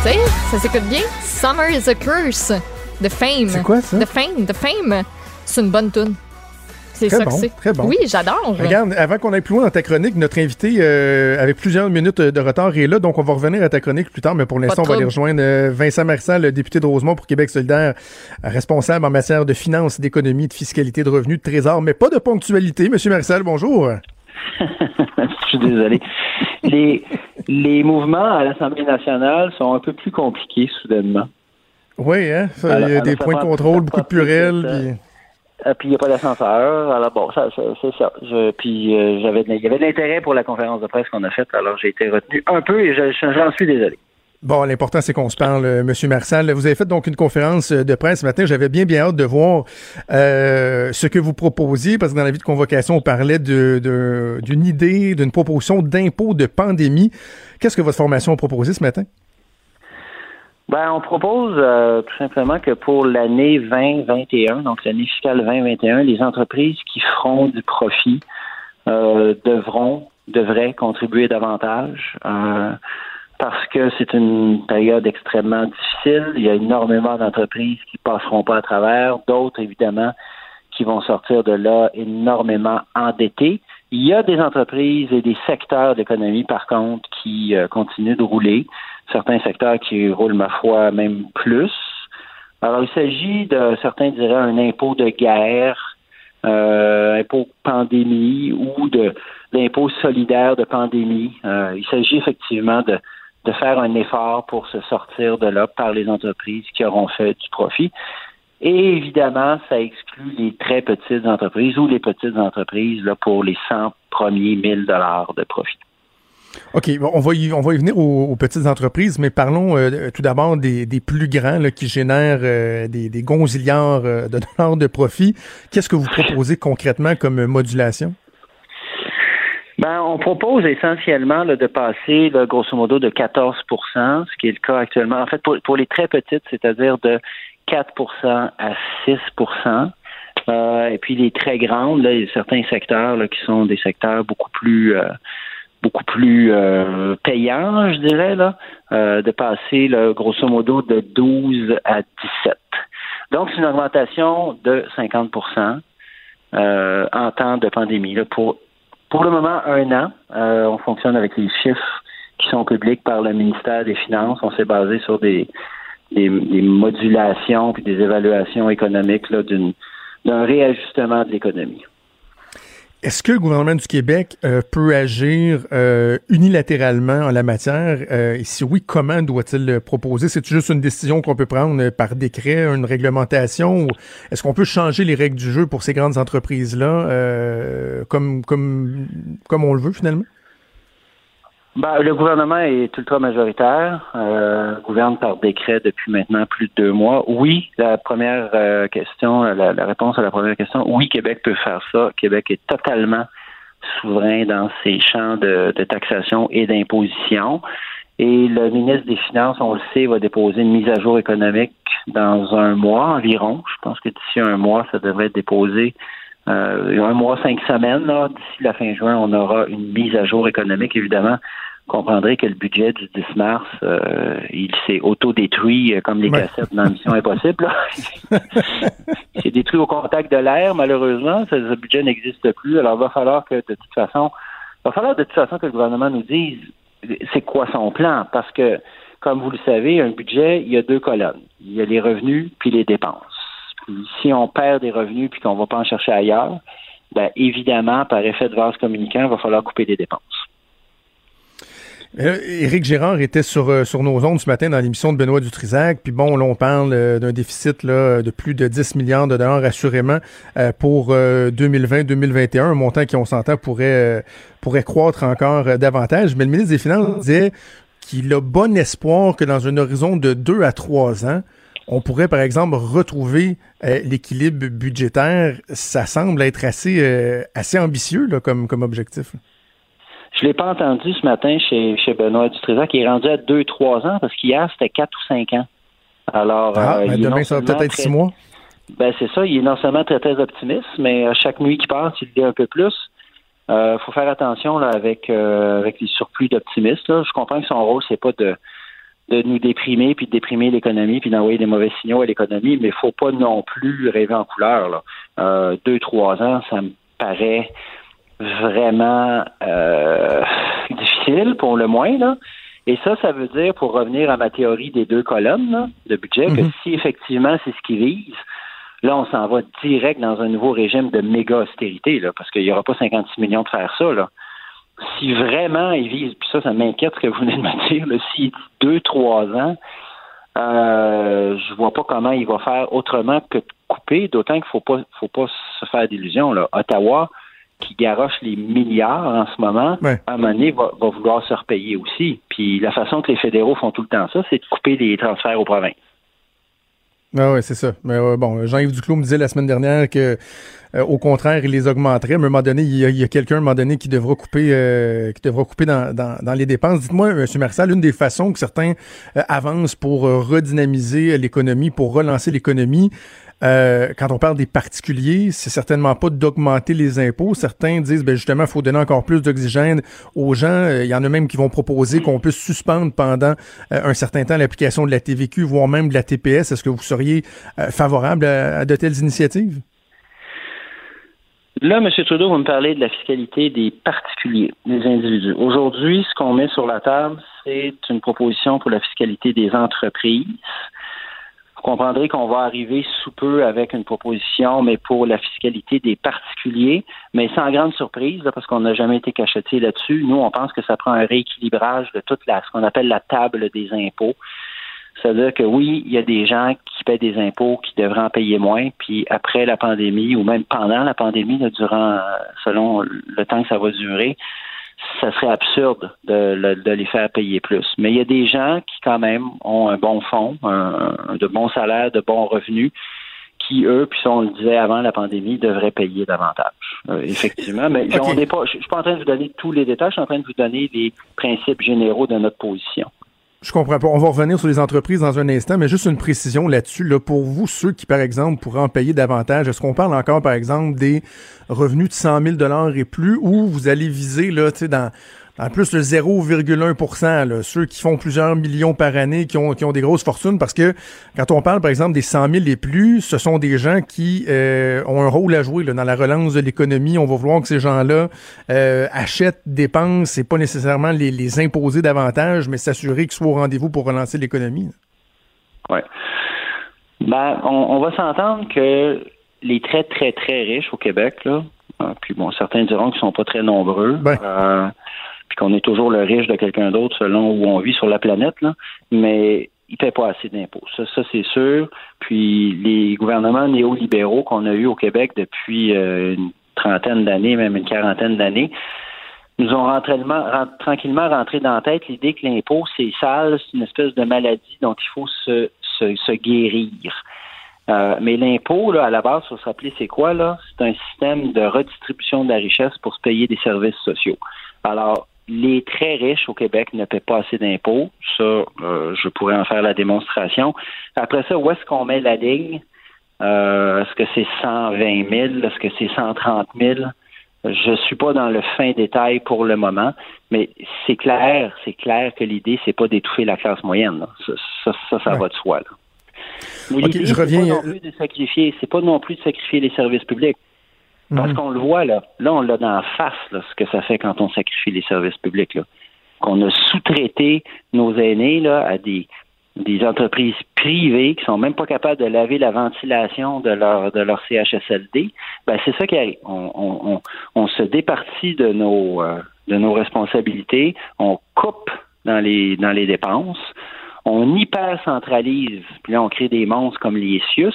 Tu sais, ça s'écoute bien. Summer is a curse. The Fame. C'est quoi ça? The Fame. The Fame. C'est une bonne tune. C'est ça bon, Très bon. Oui, j'adore. Regarde, avant qu'on aille plus loin dans ta chronique, notre invité euh, avec plusieurs minutes de retard est là, donc on va revenir à ta chronique plus tard, mais pour l'instant, on va aller rejoindre euh, Vincent Marsan, le député de Rosemont pour Québec solidaire, responsable en matière de finances, d'économie, de fiscalité, de revenus, de trésor, mais pas de ponctualité. Monsieur Marcel, bonjour. Je suis désolé. Les, les mouvements à l'Assemblée nationale sont un peu plus compliqués soudainement. Oui, hein? il y a des points de contrôle, beaucoup de plurels. Euh, puis il n'y a pas d'ascenseur. Alors bon, ça, c'est ça. puis euh, j'avais, il y avait de l'intérêt pour la conférence de presse qu'on a faite. Alors j'ai été retenu un peu et j'en suis désolé. Bon, l'important, c'est qu'on se parle, euh, Monsieur Marcel. Vous avez fait donc une conférence de presse ce matin. J'avais bien, bien hâte de voir ce que vous proposiez, parce que dans la vie de convocation, on parlait d'une idée, d'une proposition d'impôt de pandémie. Qu'est-ce que votre formation a proposé ce matin? Ben, on propose euh, tout simplement que pour l'année 2021, donc l'année fiscale 2021, les entreprises qui feront du profit euh, devront, devraient contribuer davantage euh, parce que c'est une période extrêmement difficile. Il y a énormément d'entreprises qui passeront pas à travers, d'autres évidemment qui vont sortir de là énormément endettées. Il y a des entreprises et des secteurs d'économie, par contre, qui continuent de rouler certains secteurs qui roulent, ma foi, même plus. Alors, il s'agit de, certains diraient, un impôt de guerre, euh, impôt pandémie ou de l'impôt solidaire de pandémie. Euh, il s'agit effectivement de, de faire un effort pour se sortir de là par les entreprises qui auront fait du profit. Et évidemment, ça exclut les très petites entreprises ou les petites entreprises là, pour les 100 premiers 1000 dollars de profit. OK, on va y, on va y venir aux, petites entreprises, mais parlons euh, tout d'abord des, plus grands qui génèrent euh, des, des gonzillards euh, de dollars de profit. Qu'est-ce que vous proposez concrètement comme modulation? Ben, on propose essentiellement de passer grosso modo de 14% ce qui est le cas actuellement. En fait, pour, les très petites, c'est-à-dire de 4% à 6% et puis les très grandes, il y a certains secteurs qui sont des secteurs beaucoup plus beaucoup plus euh, payant, je dirais, là, euh, de passer là, grosso modo de 12 à 17. Donc, c'est une augmentation de 50% euh, en temps de pandémie. Là, pour, pour le moment, un an, euh, on fonctionne avec les chiffres qui sont publics par le ministère des Finances. On s'est basé sur des, des, des modulations puis des évaluations économiques d'une, d'un réajustement de l'économie. Est-ce que le gouvernement du Québec euh, peut agir euh, unilatéralement en la matière? Euh, et si oui, comment doit-il le proposer? C'est juste une décision qu'on peut prendre par décret, une réglementation? Est-ce qu'on peut changer les règles du jeu pour ces grandes entreprises-là comme, comme, comme on le veut finalement? Ben, le gouvernement est ultra majoritaire, euh, gouverne par décret depuis maintenant plus de deux mois. Oui, la première euh, question, la, réponse à la première question, oui, Québec peut faire ça. Québec est totalement souverain dans ses champs de, taxation et d'imposition. Et le ministre des Finances, on le sait, va déposer une mise à jour économique dans un mois environ. Je pense que d'ici un mois, ça devrait être déposé euh, un mois, cinq semaines, d'ici la fin juin, on aura une mise à jour économique, évidemment. Vous comprendrez que le budget du 10 mars, euh, il s'est auto-détruit euh, comme les cassettes dans Mission Impossible. il s'est détruit au contact de l'air, malheureusement. Ce, budget n'existe plus. Alors, il va falloir que, de toute façon, il va falloir de toute façon que le gouvernement nous dise c'est quoi son plan? Parce que, comme vous le savez, un budget, il y a deux colonnes. Il y a les revenus puis les dépenses si on perd des revenus puis qu'on ne va pas en chercher ailleurs, ben, évidemment, par effet de vase communicant, il va falloir couper des dépenses. Euh, Éric Gérard était sur, euh, sur nos ondes ce matin dans l'émission de Benoît Dutrisac. Puis bon, là, on parle euh, d'un déficit de plus de 10 milliards de dollars assurément pour 2020-2021, un montant qui, on s'entend, pourrait, pourrait croître encore davantage. Mais le ministre des Finances disait qu'il a bon espoir que dans un horizon de 2 à 3 ans, on pourrait, par exemple, retrouver euh, l'équilibre budgétaire. Ça semble être assez, euh, assez ambitieux là, comme, comme objectif. Je ne l'ai pas entendu ce matin chez, chez Benoît Dutrésor, qui est rendu à 2-3 ans, parce qu'hier, c'était 4 ou 5 ans. Alors, ah, euh, ben demain, ça va peut-être être 6 mois. Ben, c'est ça. Il est non seulement très, très optimiste, mais chaque nuit qui passe, il dit un peu plus. Il faut faire attention là, avec, avec les surplus d'optimistes. Je comprends que son rôle, c'est pas de de nous déprimer, puis de déprimer l'économie, puis d'envoyer des mauvais signaux à l'économie, mais il faut pas non plus rêver en couleur. Là. Euh, deux, trois ans, ça me paraît vraiment euh, difficile, pour le moins. Là. Et ça, ça veut dire, pour revenir à ma théorie des deux colonnes de budget, que mhm. si effectivement c'est ce qui vise, là, on s'en va direct dans un nouveau régime de méga austérité, là, parce qu'il n'y aura pas 56 millions de faire ça. Là si vraiment il vise, puis ça, ça m'inquiète ce que vous venez de me dire, s'il dit deux, trois ans, euh, je vois pas comment il va faire autrement que de couper, d'autant qu'il faut pas faut pas se faire d'illusions. Ottawa, qui garoche les milliards en ce moment, à un moment donné, va, va, vouloir se repayer aussi. Puis la façon que les fédéraux font tout le temps ça, c'est de couper les transferts aux provinces. Ah oui, c'est ça. Mais bon, Jean-Yves Duclos me disait la semaine dernière que euh, au contraire, il les augmenterait. Mais à un moment donné, il y a, quelqu'un à un moment donné qui devra couper euh, qui devra couper dans, dans, dans les dépenses. Dites-moi, M. Marcel, une des façons que certains euh, avancent pour redynamiser l'économie, pour relancer l'économie, euh, quand on parle des particuliers, c'est certainement pas d'augmenter les impôts. Certains disent, ben justement, il faut donner encore plus d'oxygène aux gens. Euh, il y en a même qui vont proposer qu'on puisse suspendre pendant euh, un certain temps l'application de la TVQ, voire même de la TPS. Est-ce que vous seriez favorable à, de telles initiatives? Là, M. Trudeau, vous me parlez de la fiscalité des particuliers, des individus. Aujourd'hui, ce qu'on met sur la table, c'est une proposition pour la fiscalité des entreprises. Vous comprendrez qu'on va arriver sous peu avec une proposition, mais pour la fiscalité des particuliers, mais sans grande surprise, parce qu'on n'a jamais été cacheté là-dessus. Nous, on pense que ça prend un rééquilibrage de toute la, ce qu'on appelle la table des impôts. C'est-à-dire que oui, il y a des gens qui paient des impôts qui devraient en payer moins, puis après la pandémie ou même pendant la pandémie, durant selon le temps que ça va durer, ça serait absurde de, de, les faire payer plus. Mais il y a des gens qui, quand même, ont un bon fonds, un, de bons salaires, de bons revenus, qui, eux, puis on le disait avant la pandémie, devraient payer davantage. Euh, effectivement. Mais je ne suis pas en train de vous donner tous les détails, je suis en train de vous donner les principes généraux de notre position. Je comprends pas. On va revenir sur les entreprises dans un instant, mais juste une précision là-dessus. Là, pour vous, ceux qui, par exemple, pourraient en payer davantage, est-ce qu'on parle encore, par exemple, des revenus de 100 000 et plus, ou vous allez viser, là, tu sais, dans en plus, le 0,1% ceux qui font plusieurs millions par année, qui ont, qui ont des grosses fortunes, parce que quand on parle, par exemple, des 100 000 et plus, ce sont des gens qui euh, ont un rôle à jouer là, dans la relance de l'économie. On va vouloir que ces gens-là euh, achètent, dépensent, et pas nécessairement les, les imposer davantage, mais s'assurer qu'ils soient au rendez-vous pour relancer l'économie. Oui. Ben, on, va s'entendre que les très, très, très riches au Québec, là, euh, puis bon, certains diront qu'ils sont pas très nombreux. Ben puis qu'on est toujours le riche de quelqu'un d'autre selon où on vit sur la planète, là, mais il ne paie pas assez d'impôts. Ça, ça c'est sûr. Puis les gouvernements néolibéraux qu'on a eus au Québec depuis euh, une trentaine d'années, même une quarantaine d'années, nous ont tranquillement rentré dans la tête l'idée que l'impôt, c'est sale, c'est une espèce de maladie dont il faut se, guérir. Euh, mais l'impôt, à la base, il faut se rappeler, c'est quoi, là? C'est un système de redistribution de la richesse pour se payer des services sociaux. Alors, les très riches au Québec ne paient pas assez d'impôts. Ça, euh, je pourrais en faire la démonstration. Après ça, où est-ce qu'on met la ligne? Euh, est-ce que c'est 120 000? Est-ce que c'est 130 000? Je suis pas dans le fin détail pour le moment, mais c'est clair, c'est clair que l'idée, c'est pas d'étouffer la classe moyenne. Ça, ça, ça, va de soi. Là. je reviens. Pas non plus de sacrifier, c'est pas non plus de sacrifier les services publics. Parce mhm. qu'on le voit, là. Là, on l'a dans la face, là, ce que ça fait quand on sacrifie les services publics, là. Qu'on a sous-traité nos aînés, là, à des, des entreprises privées qui sont même pas capables de laver la ventilation de leur de leur CHSLD, ben c'est ça qui arrive. On, on, on, se départit de nos euh, de nos responsabilités, on coupe dans les dans les dépenses, on hyper centralise, puis là on crée des monstres comme les CIUS,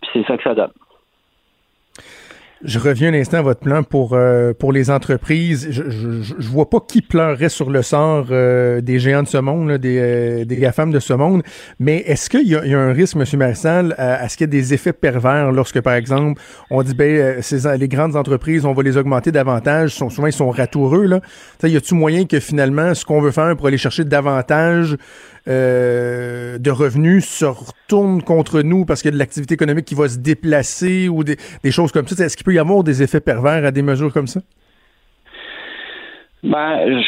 puis c'est ça que ça donne. Je reviens un instant à votre plan pour euh, pour les entreprises. Je, je, je, vois pas qui pleurerait sur le sort euh, des géants de ce monde, des, euh, des de ce monde, mais est-ce qu'il y, y, a un risque, M. Marissal, à, ce qu'il y ait des effets pervers lorsque, par exemple, on dit ben ces, les grandes entreprises, on va les augmenter davantage, souvent ils sont ratoureux, là. y a-tu moyen que finalement, ce qu'on veut faire pour aller chercher davantage euh, de revenus se retournent contre nous parce qu'il y a de l'activité économique qui va se déplacer ou des, choses comme ça. Est-ce qu'il peut y avoir des effets pervers à des mesures comme ça? Ben, je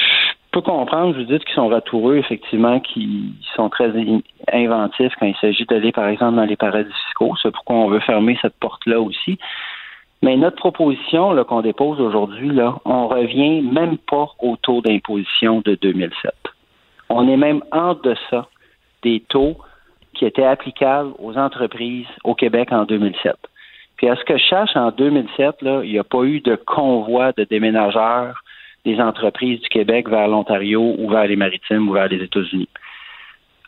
peux comprendre, vous dites qu'ils sont ratoureux, effectivement, qu'ils sont très inventifs quand il s'agit d'aller, par exemple, dans les paradis fiscaux. C'est pourquoi on veut fermer cette porte-là aussi. Mais notre proposition qu'on dépose aujourd'hui, là, on revient même pas au taux d'imposition de 2007. On est même en deçà des taux qui étaient applicables aux entreprises au Québec en 2007. Puis à ce que je cherche, en 2007, là, il n'y a pas eu de convoi de déménageurs des entreprises du Québec vers l'Ontario ou vers les Maritimes ou vers les États-Unis.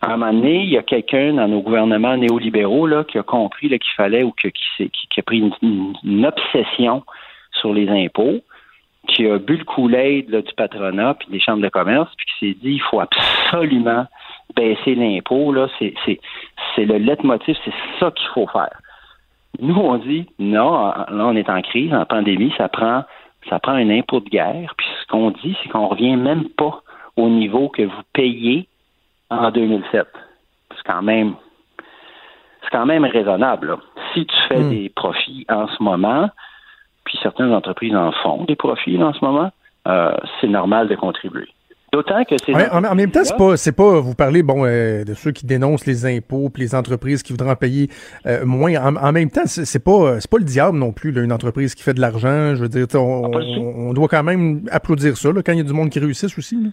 À un moment donné, il y a quelqu'un dans nos gouvernements néolibéraux qui a compris qu'il fallait ou qui, a pris une, obsession sur les impôts qui a bu le Kool-Aid du patronat puis des chambres de commerce, puis qui s'est dit il faut absolument baisser l'impôt. Là, c'est, c'est, c'est le leitmotiv, c'est ça qu'il faut faire. Nous, on dit non, là, on est en crise, en pandémie, ça prend ça prend un impôt de guerre. Puis ce qu'on dit, c'est qu'on revient même pas au niveau que vous payez en 2007. C'est quand même c'est quand même raisonnable. Si tu fais hmm. des profits en ce moment, puis certaines entreprises en font des profits en ce moment, euh, c'est normal de contribuer. D'autant que c'est. en, même temps, c'est pas, c'est pas, vous parlez, bon, euh, de ceux qui dénoncent les impôts, puis les entreprises qui voudraient en payer euh, moins. En, même temps, c'est, pas, c'est pas le diable non plus, là, une entreprise qui fait de l'argent. Je veux dire, on, on, doit quand même applaudir ça, là, quand il y a du monde qui réussisse aussi. Là.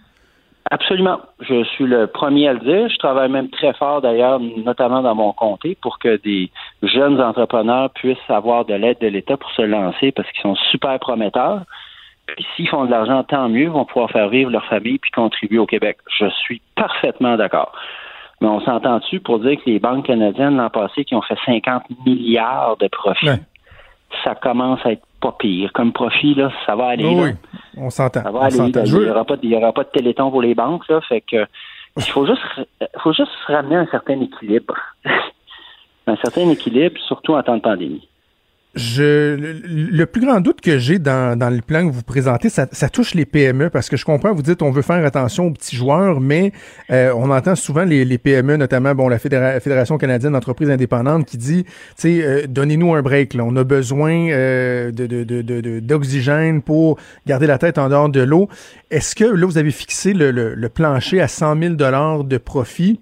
Absolument. Je suis le premier à le dire. Je travaille même très fort d'ailleurs, notamment dans mon comté, pour que des jeunes entrepreneurs puissent avoir de l'aide de l'État pour se lancer parce qu'ils sont super prometteurs. Puis s'ils font de l'argent, tant mieux, ils vont pouvoir faire vivre leur famille puis contribuer au Québec. Je suis parfaitement d'accord. Mais on s'entend-tu pour dire que les banques canadiennes l'an passé qui ont fait 50 milliards de profits, ça commence à être pas pire. Comme profit, là, ça va aller. Oui, là. oui, on s'entend. Ça va on aller. là. Il n'y aura, pas de- il y aura pas de téléthon pour les banques, là. Fait que il faut juste, faut juste ramener un certain équilibre. un certain équilibre, surtout en temps de pandémie. Je, le, plus grand doute que j'ai dans, dans le plan que vous présentez, ça, ça touche les PME parce que je comprends, vous dites on veut faire attention aux petits joueurs, mais euh, on entend souvent les, les PME, notamment bon la Fédéra- Fédération canadienne d'entreprises indépendantes, qui dit, tu sais, euh, donnez-nous un break, là. on a besoin euh, de, de, de, d'oxygène pour garder la tête en dehors de l'eau. Est-ce que là vous avez fixé le, le, le plancher à 100 000 dollars de profit?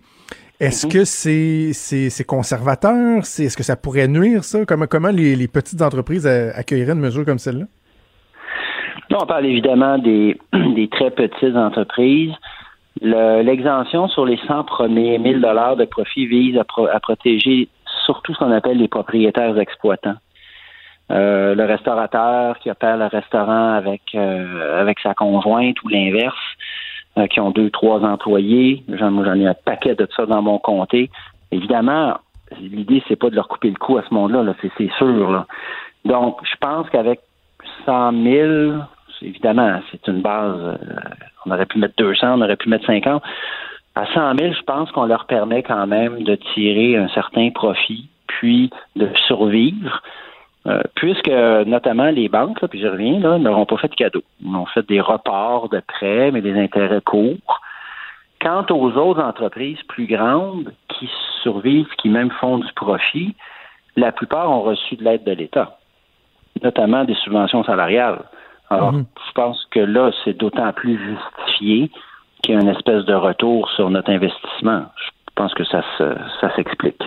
Est-ce que c'est conservateur? Est-ce que ça pourrait nuire ça? Comment comment les, les petites entreprises accueilleraient une mesure comme celle-là? Là, on parle évidemment des, des très petites entreprises. Le- L'exemption sur les 100 premiers 1000 dollars de profit vise à, pro- à protéger surtout ce qu'on appelle les propriétaires exploitants. Euh, le restaurateur qui opère le restaurant avec euh, avec sa conjointe ou l'inverse, euh, qui ont deux, trois employés. J'en, moi, j'en ai un paquet de ça dans mon comté. Évidemment, l'idée, c'est pas de leur couper le cou à ce monde-là, là, c'est, sûr. Donc, je pense qu'avec 100 000, c'est- évidemment, c'est une base. euh, on aurait pu mettre 200, on aurait pu mettre 50. À 100 000, je pense qu'on leur permet quand même de tirer un certain profit, puis de survivre. Euh, puisque notamment les banques, là, puis je reviens, là, n'auront pas fait de cadeaux. Ils ont fait des reports de prêts, mais des intérêts courts. Quant aux autres entreprises plus grandes qui survivent, qui même font du profit, la plupart ont reçu de l'aide de l'État, notamment des subventions salariales. Alors, Mhm. je pense que là, c'est d'autant plus justifié qu'il y a une espèce de retour sur notre investissement. Je pense que ça, se- ça s'explique.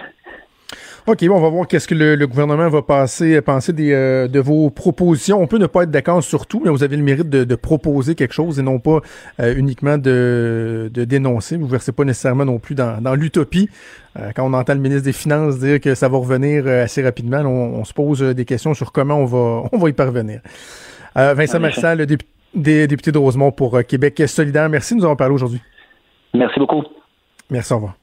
OK, bon, on va voir qu'est-ce que le, le gouvernement va passer, penser des, euh, de vos propositions. On peut ne pas être d'accord sur tout, mais vous avez le mérite de, de proposer quelque chose et non pas euh, uniquement de, de dénoncer. Vous ne versez pas nécessairement non plus dans, dans l'utopie. Euh, quand on entend le ministre des Finances dire que ça va revenir euh, assez rapidement, on, on se pose euh, des questions sur comment on va, on va y parvenir. Euh, Vincent. Marissal, le dép- des député de Rosemont pour euh, Québec solidaire. Merci de nous avoir parlé aujourd'hui. Merci beaucoup. Merci, au revoir.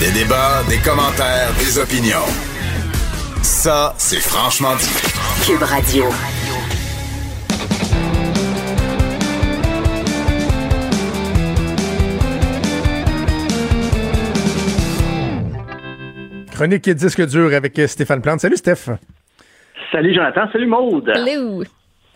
Des débats, des commentaires, des opinions. Ça, c'est franchement dit. Cube Radio. Chronique et disque dur avec Stéphane Plante. Salut, Steph. Salut Jonathan, salut Maude. Hello.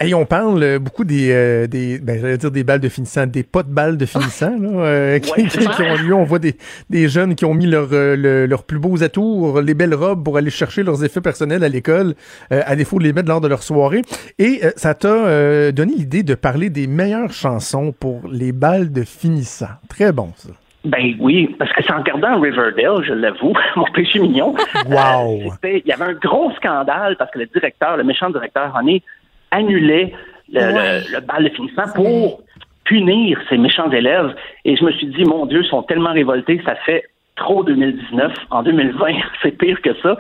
Hey, on parle euh, beaucoup des, euh, des ben, j'allais dire des balles de finissant, des pas de balles de finissant là, euh, qui, Ouais, qui- qui ont lieu. On voit des, des jeunes qui ont mis leur, euh, le- leurs plus beaux atours, les belles robes pour aller chercher leurs effets personnels à l'école, euh, à défaut de les mettre lors de leur soirée. Et euh, ça t'a euh, donné l'idée de parler des meilleures chansons pour les balles de finissant. Très bon, ça. Ben oui, parce que c'est en regardant Riverdale, je l'avoue, mon péché mignon. Wow! euh, Il y avait un gros scandale parce que le directeur, le méchant directeur René, annulait le, Ouais. le, le bal de finissant pour punir ces méchants élèves. Et je me suis dit, mon Dieu, ils sont tellement révoltés, ça fait trop 2019. En 2020, c'est pire que ça.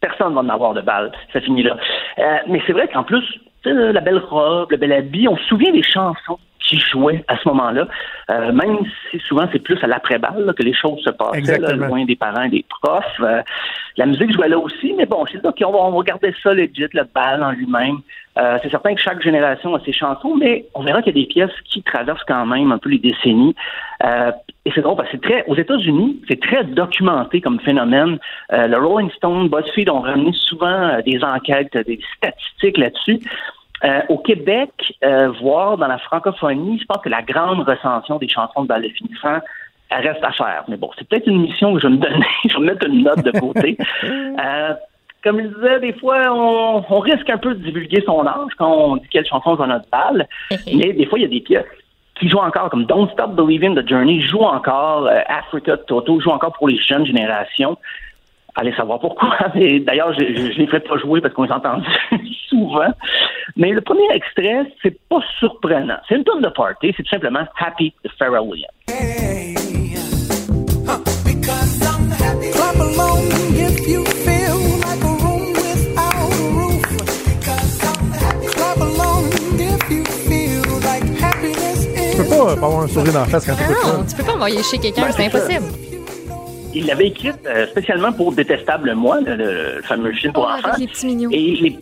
Personne va en avoir de balle. Ça finit là. Euh, mais c'est vrai qu'en plus, la belle robe, le bel habit, on se souvient des chansons qui jouaient à ce moment-là, euh, même si souvent c'est plus à l'après-balle que les choses se passaient, là, loin des parents et des profs. Euh, la musique jouait là aussi, mais bon, c'est OK, on va, on va garder ça legit, le bal en lui-même. Euh, c'est certain que chaque génération a ses chansons, mais on verra qu'il y a des pièces qui traversent quand même un peu les décennies. Euh, et c'est drôle parce que c'est très, aux États-Unis, c'est très documenté comme phénomène. Euh, le Rolling Stone, BuzzFeed ont ramené souvent euh, des enquêtes, des statistiques là-dessus. Euh, au Québec, euh, voire dans la francophonie, je pense que la grande recension des chansons de bal de finissant, reste à faire. Mais bon, c'est peut-être une mission que je vais me donner. je vais me mettre une note de côté. Euh, comme je disais, des fois, on, on risque un peu de divulguer son âge quand on dit quelle chanson va notre bal. Mais des fois, il y a des pièces qui jouent encore, comme Don't Stop Believing the Journey, joue encore, euh, Africa Toto joue encore pour les jeunes générations. Allez savoir pourquoi. D'ailleurs, je ne les ferai pas jouer parce qu'on les entend souvent. Mais le premier extrait, c'est pas surprenant. C'est une tonne de party. C'est tout simplement Happy de Pharrell Williams. Clap along if you feel like a room without a roof. Clap along if you feel like happiness Tu peux pas, avoir un sourire dans la face quand t'écoutes Non, ça. tu peux pas envoyer chez quelqu'un, Ben, c'est ça. Il l'avait écrite euh, spécialement pour Détestable Moi, le, fameux film pour Oh, enfants. les petits. Et les,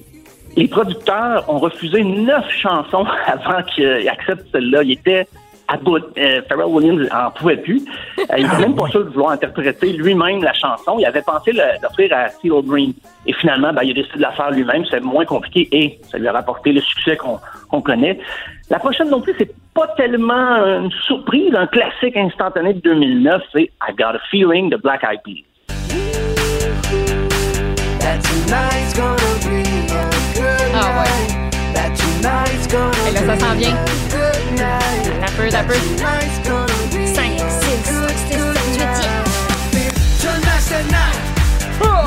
les producteurs ont refusé neuf chansons avant qu'il accepte celle-là. Il était à bout. Euh, Pharrell Williams en pouvait plus. Euh, il était même pas sûr de vouloir interpréter lui-même la chanson. Il avait pensé l'offrir à Theo Green. Et finalement, ben, il a décidé de la faire lui-même. C'est moins compliqué et ça lui a rapporté le succès qu'on connaît. La prochaine non plus, c'est pas tellement une surprise, un classique instantané de 2009. C'est I Got a Feeling de Black Eyed Peas. That tonight's gonna be a good Ah ouais. Et là, ça s'en be vient. A good night. T'as peu, t'as peu. Tonight's gonna be 5, 6, 7, 8, Tonight's the night.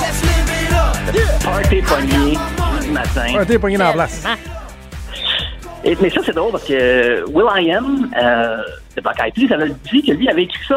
Let's live it up. Party pogné du matin. Pogné dans la place. Et- mais ça, c'est drôle parce que Will I Am, euh, de Black Eyed Peas, avait dit que lui avait écrit ça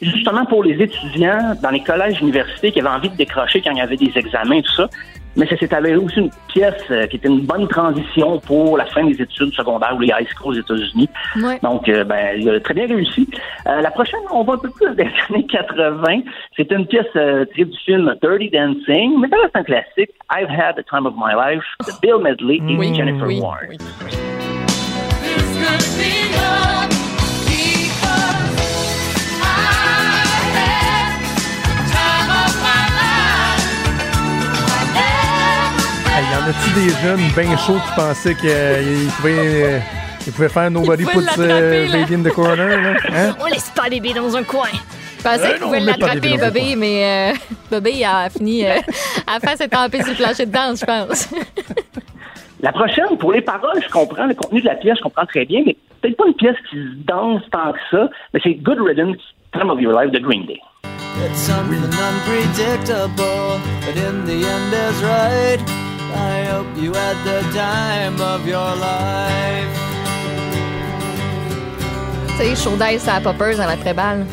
justement pour les étudiants dans les collèges universités qui avaient envie de décrocher quand il y avait des examens et tout ça. Mais ça s'est avéré aussi une pièce euh, qui était une bonne transition pour la fin des études secondaires ou les high schools aux États-Unis. Ouais. Donc, euh, ben, il a très bien réussi. Euh, la prochaine, on va un peu plus des années 80. C'est une pièce euh, tirée du film Dirty Dancing, mais ça reste un classique. I've Had the Time of My Life de Bill Medley et Oui, Jennifer oui, Warren. Hey, y en a-tu des jeunes bien chauds qui pensaient qu'ils pouvaient, euh, ils pouvaient faire Nobody pouvaient Puts euh. Baby in the Corner? Là? Hein? On laisse pas bébé dans un coin. Je pensais Euh, qu'il non, pouvait on met pas l'attraper, bébé, mais euh, bébé a fini euh, à faire cette tempête sur le plancher de danse, je pense. La prochaine, pour les paroles, je comprends. Le contenu de la pièce, je comprends très bien, mais peut-être pas une pièce qui se danse tant que ça, mais c'est Good Riddance, Time of Your Life de Green Day. It's something unpredictable, but in the end is right. I hope you had the time of your life. tu sais, chaud d'ail, ça a poppers dans l'après-balle.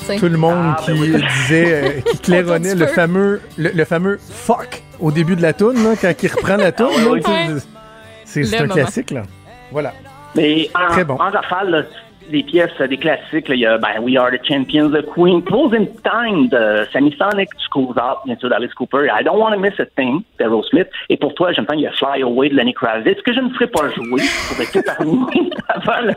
Tu sais. Tout le monde Ah, qui ben oui. disait, euh, qui claironnait le fameux, le, le fameux fuck au début de la toune, là, quand il reprend la toune. Ah, oui, oui. c'est c'est un moment. classique, là. Voilà. Mais en, Très bon. en rafale, là, des pièces, euh, des classiques, là, il y a ben, We Are the Champions, The Queen, Closing Time de Sammy Sonic, Schools Out, bien sûr, d'Alice Cooper, I Don't Want to Miss a Thing d'Aerosmith. Et pour toi, j'entends, il y a Fly Away de Lenny Kravitz, que je ne ferai pas jouer pour rester parmi avant le,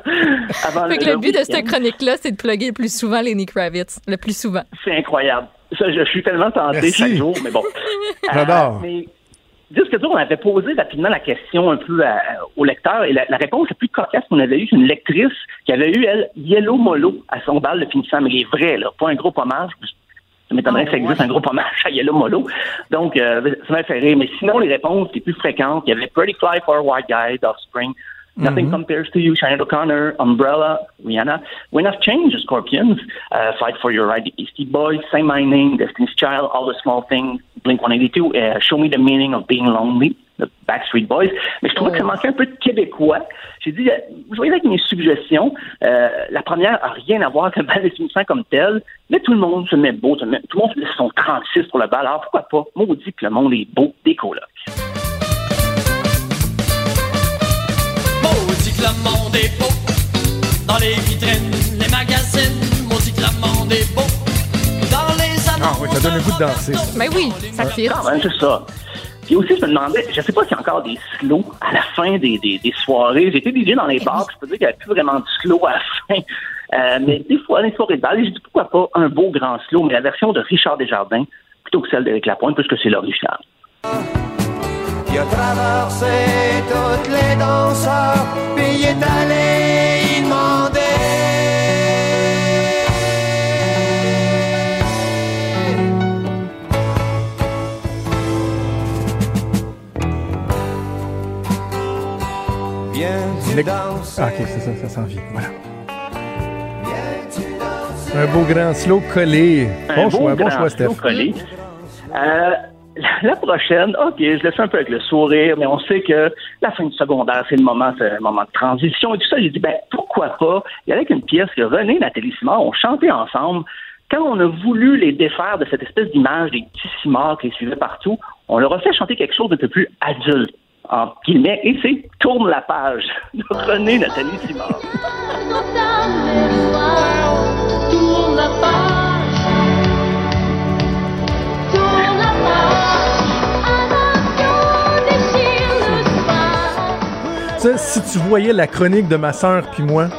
avant Fait que le but de cette chronique-là, c'est de plugger le plus souvent Lenny Kravitz. Le plus souvent. C'est incroyable. Ça, je, je suis tellement tenté Merci. chaque jour, mais bon. J'adore. Euh, mais Disque dur, on avait posé rapidement la question un peu à- au lecteur, et la, la réponse la plus cocasse qu'on avait eue, c'est une lectrice qui avait eu, elle, Yellow Molo à son bal de finissant, mais les vrais, là, pas un gros hommage. Ça m'étonnerait que ça existe un gros hommage à Yellow Molo. Donc, euh, ça m'a fait rire. Mais sinon, les réponses les plus fréquentes, il y avait Pretty Fly for a White Guy d'Offspring, Nothing Compares to You, Sinead O'Connor, Umbrella, Rihanna, When I've Changed, Scorpions, uh, Fight for Your Right, Beastie Boys, Say My Name, Destiny's Child, All the Small Things, Blink-182, uh, Show Me the Meaning of Being Lonely, The Backstreet Boys. Mais je trouvais que ça manquait un peu de québécois. J'ai dit, euh, vous voyez avec mes suggestions, euh, la première a rien à voir avec le bal des finissants comme tel, mais tout le monde se met beau, tout le monde- tout le monde fait son 36 pour le bal, alors pourquoi pas? Maudit que le monde est beau des colocs. Le monde est beau Dans les vitrines, les magazines que le monde est beau Dans les annonces Ah oui, ça donne le goût de danser. Mais oui, ça. Quand même, c'est ça. Puis aussi, je me demandais, je sais pas s'il y a encore des slows à la fin des, des, des soirées. J'étais DJ dans les bars, je peux dire qu'il n'y avait plus vraiment de slow à la fin. Euh, mais des fois, les soirées de bal, j'ai dit pourquoi pas un beau grand slow, mais la version de Richard Desjardins, plutôt que celle d'Éric Lapointe, puisque c'est l'original. Il a traversé toutes les danseurs, puis il est allé y demander. Viens-tu Le- danser? Ah, ok, c'est ça, ça s'en vient. Voilà. Viens-tu danser? Un beau grand slow collé. Un Bon beau choix, bon grand choix, slow Steph. collé. Euh, la, prochaine, OK, je le fais un peu avec le sourire, mais on sait que la fin du secondaire, c'est le moment, c'est un moment de transition et tout ça. J'ai dit, ben, pourquoi pas? Il y avait une pièce que René et Nathalie Simard ont chanté ensemble. Quand on a voulu les défaire de cette espèce d'image des petits cimards qui les suivaient partout, on leur a fait chanter quelque chose d'un peu plus adulte, en guillemets, et c'est Tourne la page de René Nathalie Simard. Tourne la page. Tourne la page. Ça, si tu voyais la chronique de ma sœur puis moi,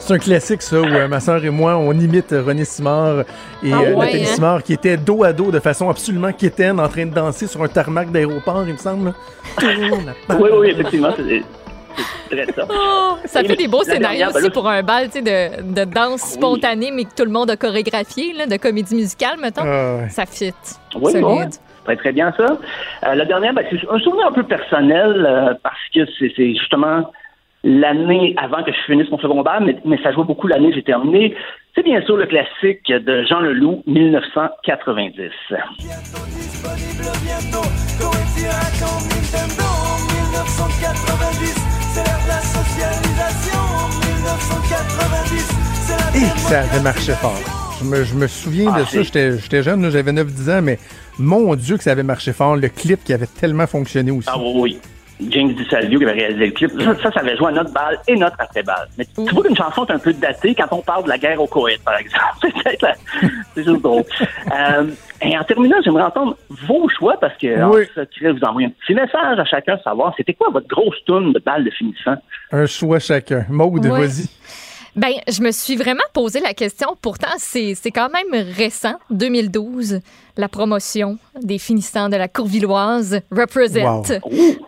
c'est un classique ça où euh, ma sœur et moi on imite euh, René Simard et Ah euh, ouais, Nathalie hein? Simard qui étaient dos à dos de façon absolument quétaine en train de danser sur un tarmac d'aéroport, il me semble. Oui, oui, effectivement, très ça. Oh, ça Et fait des beaux scénarios dernière, ben aussi là, pour un bal de, de danse spontanée, mais que tout le monde a chorégraphié, là, de comédie musicale, mettons. Ah ouais. Ça fit. Oui, Solide. oui. Très, très bien ça. Euh, la dernière, ben, c'est un souvenir un peu personnel euh, parce que c'est justement l'année avant que je finisse mon secondaire, mais, mais ça joue beaucoup l'année que j'ai terminé. C'est bien sûr le classique de Jean Leloup, 1990. Bientôt disponible, bientôt coïncidera quand Nintendo 1990, c'est l'ère de la socialisation 1990, c'est la Et ça avait marché fort. Je me, je me souviens Ah, de ça, c'est- j'étais jeune, j'avais 9-10 ans, mais mon Dieu que ça avait marché fort. Le clip qui avait tellement fonctionné aussi. Ah oui, oui. James DiSalvio qui avait réalisé le clip. Ça, ça, ça avait joué à notre balle et notre après-balle. Mais tu vois qu'une chanson est un peu datée quand on parle de la guerre au Koweït, par exemple. C'est peut-être la- c'est juste drôle. Euh, et en terminant, j'aimerais entendre vos choix parce que en Oui. secret, vous envoyez un petit message à chacun, savoir c'était quoi votre grosse tourne de balle de finissant. Un choix chacun. Maude, Ouais. vas-y. Ben, je me suis vraiment posé la question. Pourtant, c'est c'est quand même récent, 2012, la promotion des finissants de la Courvilloise Represent.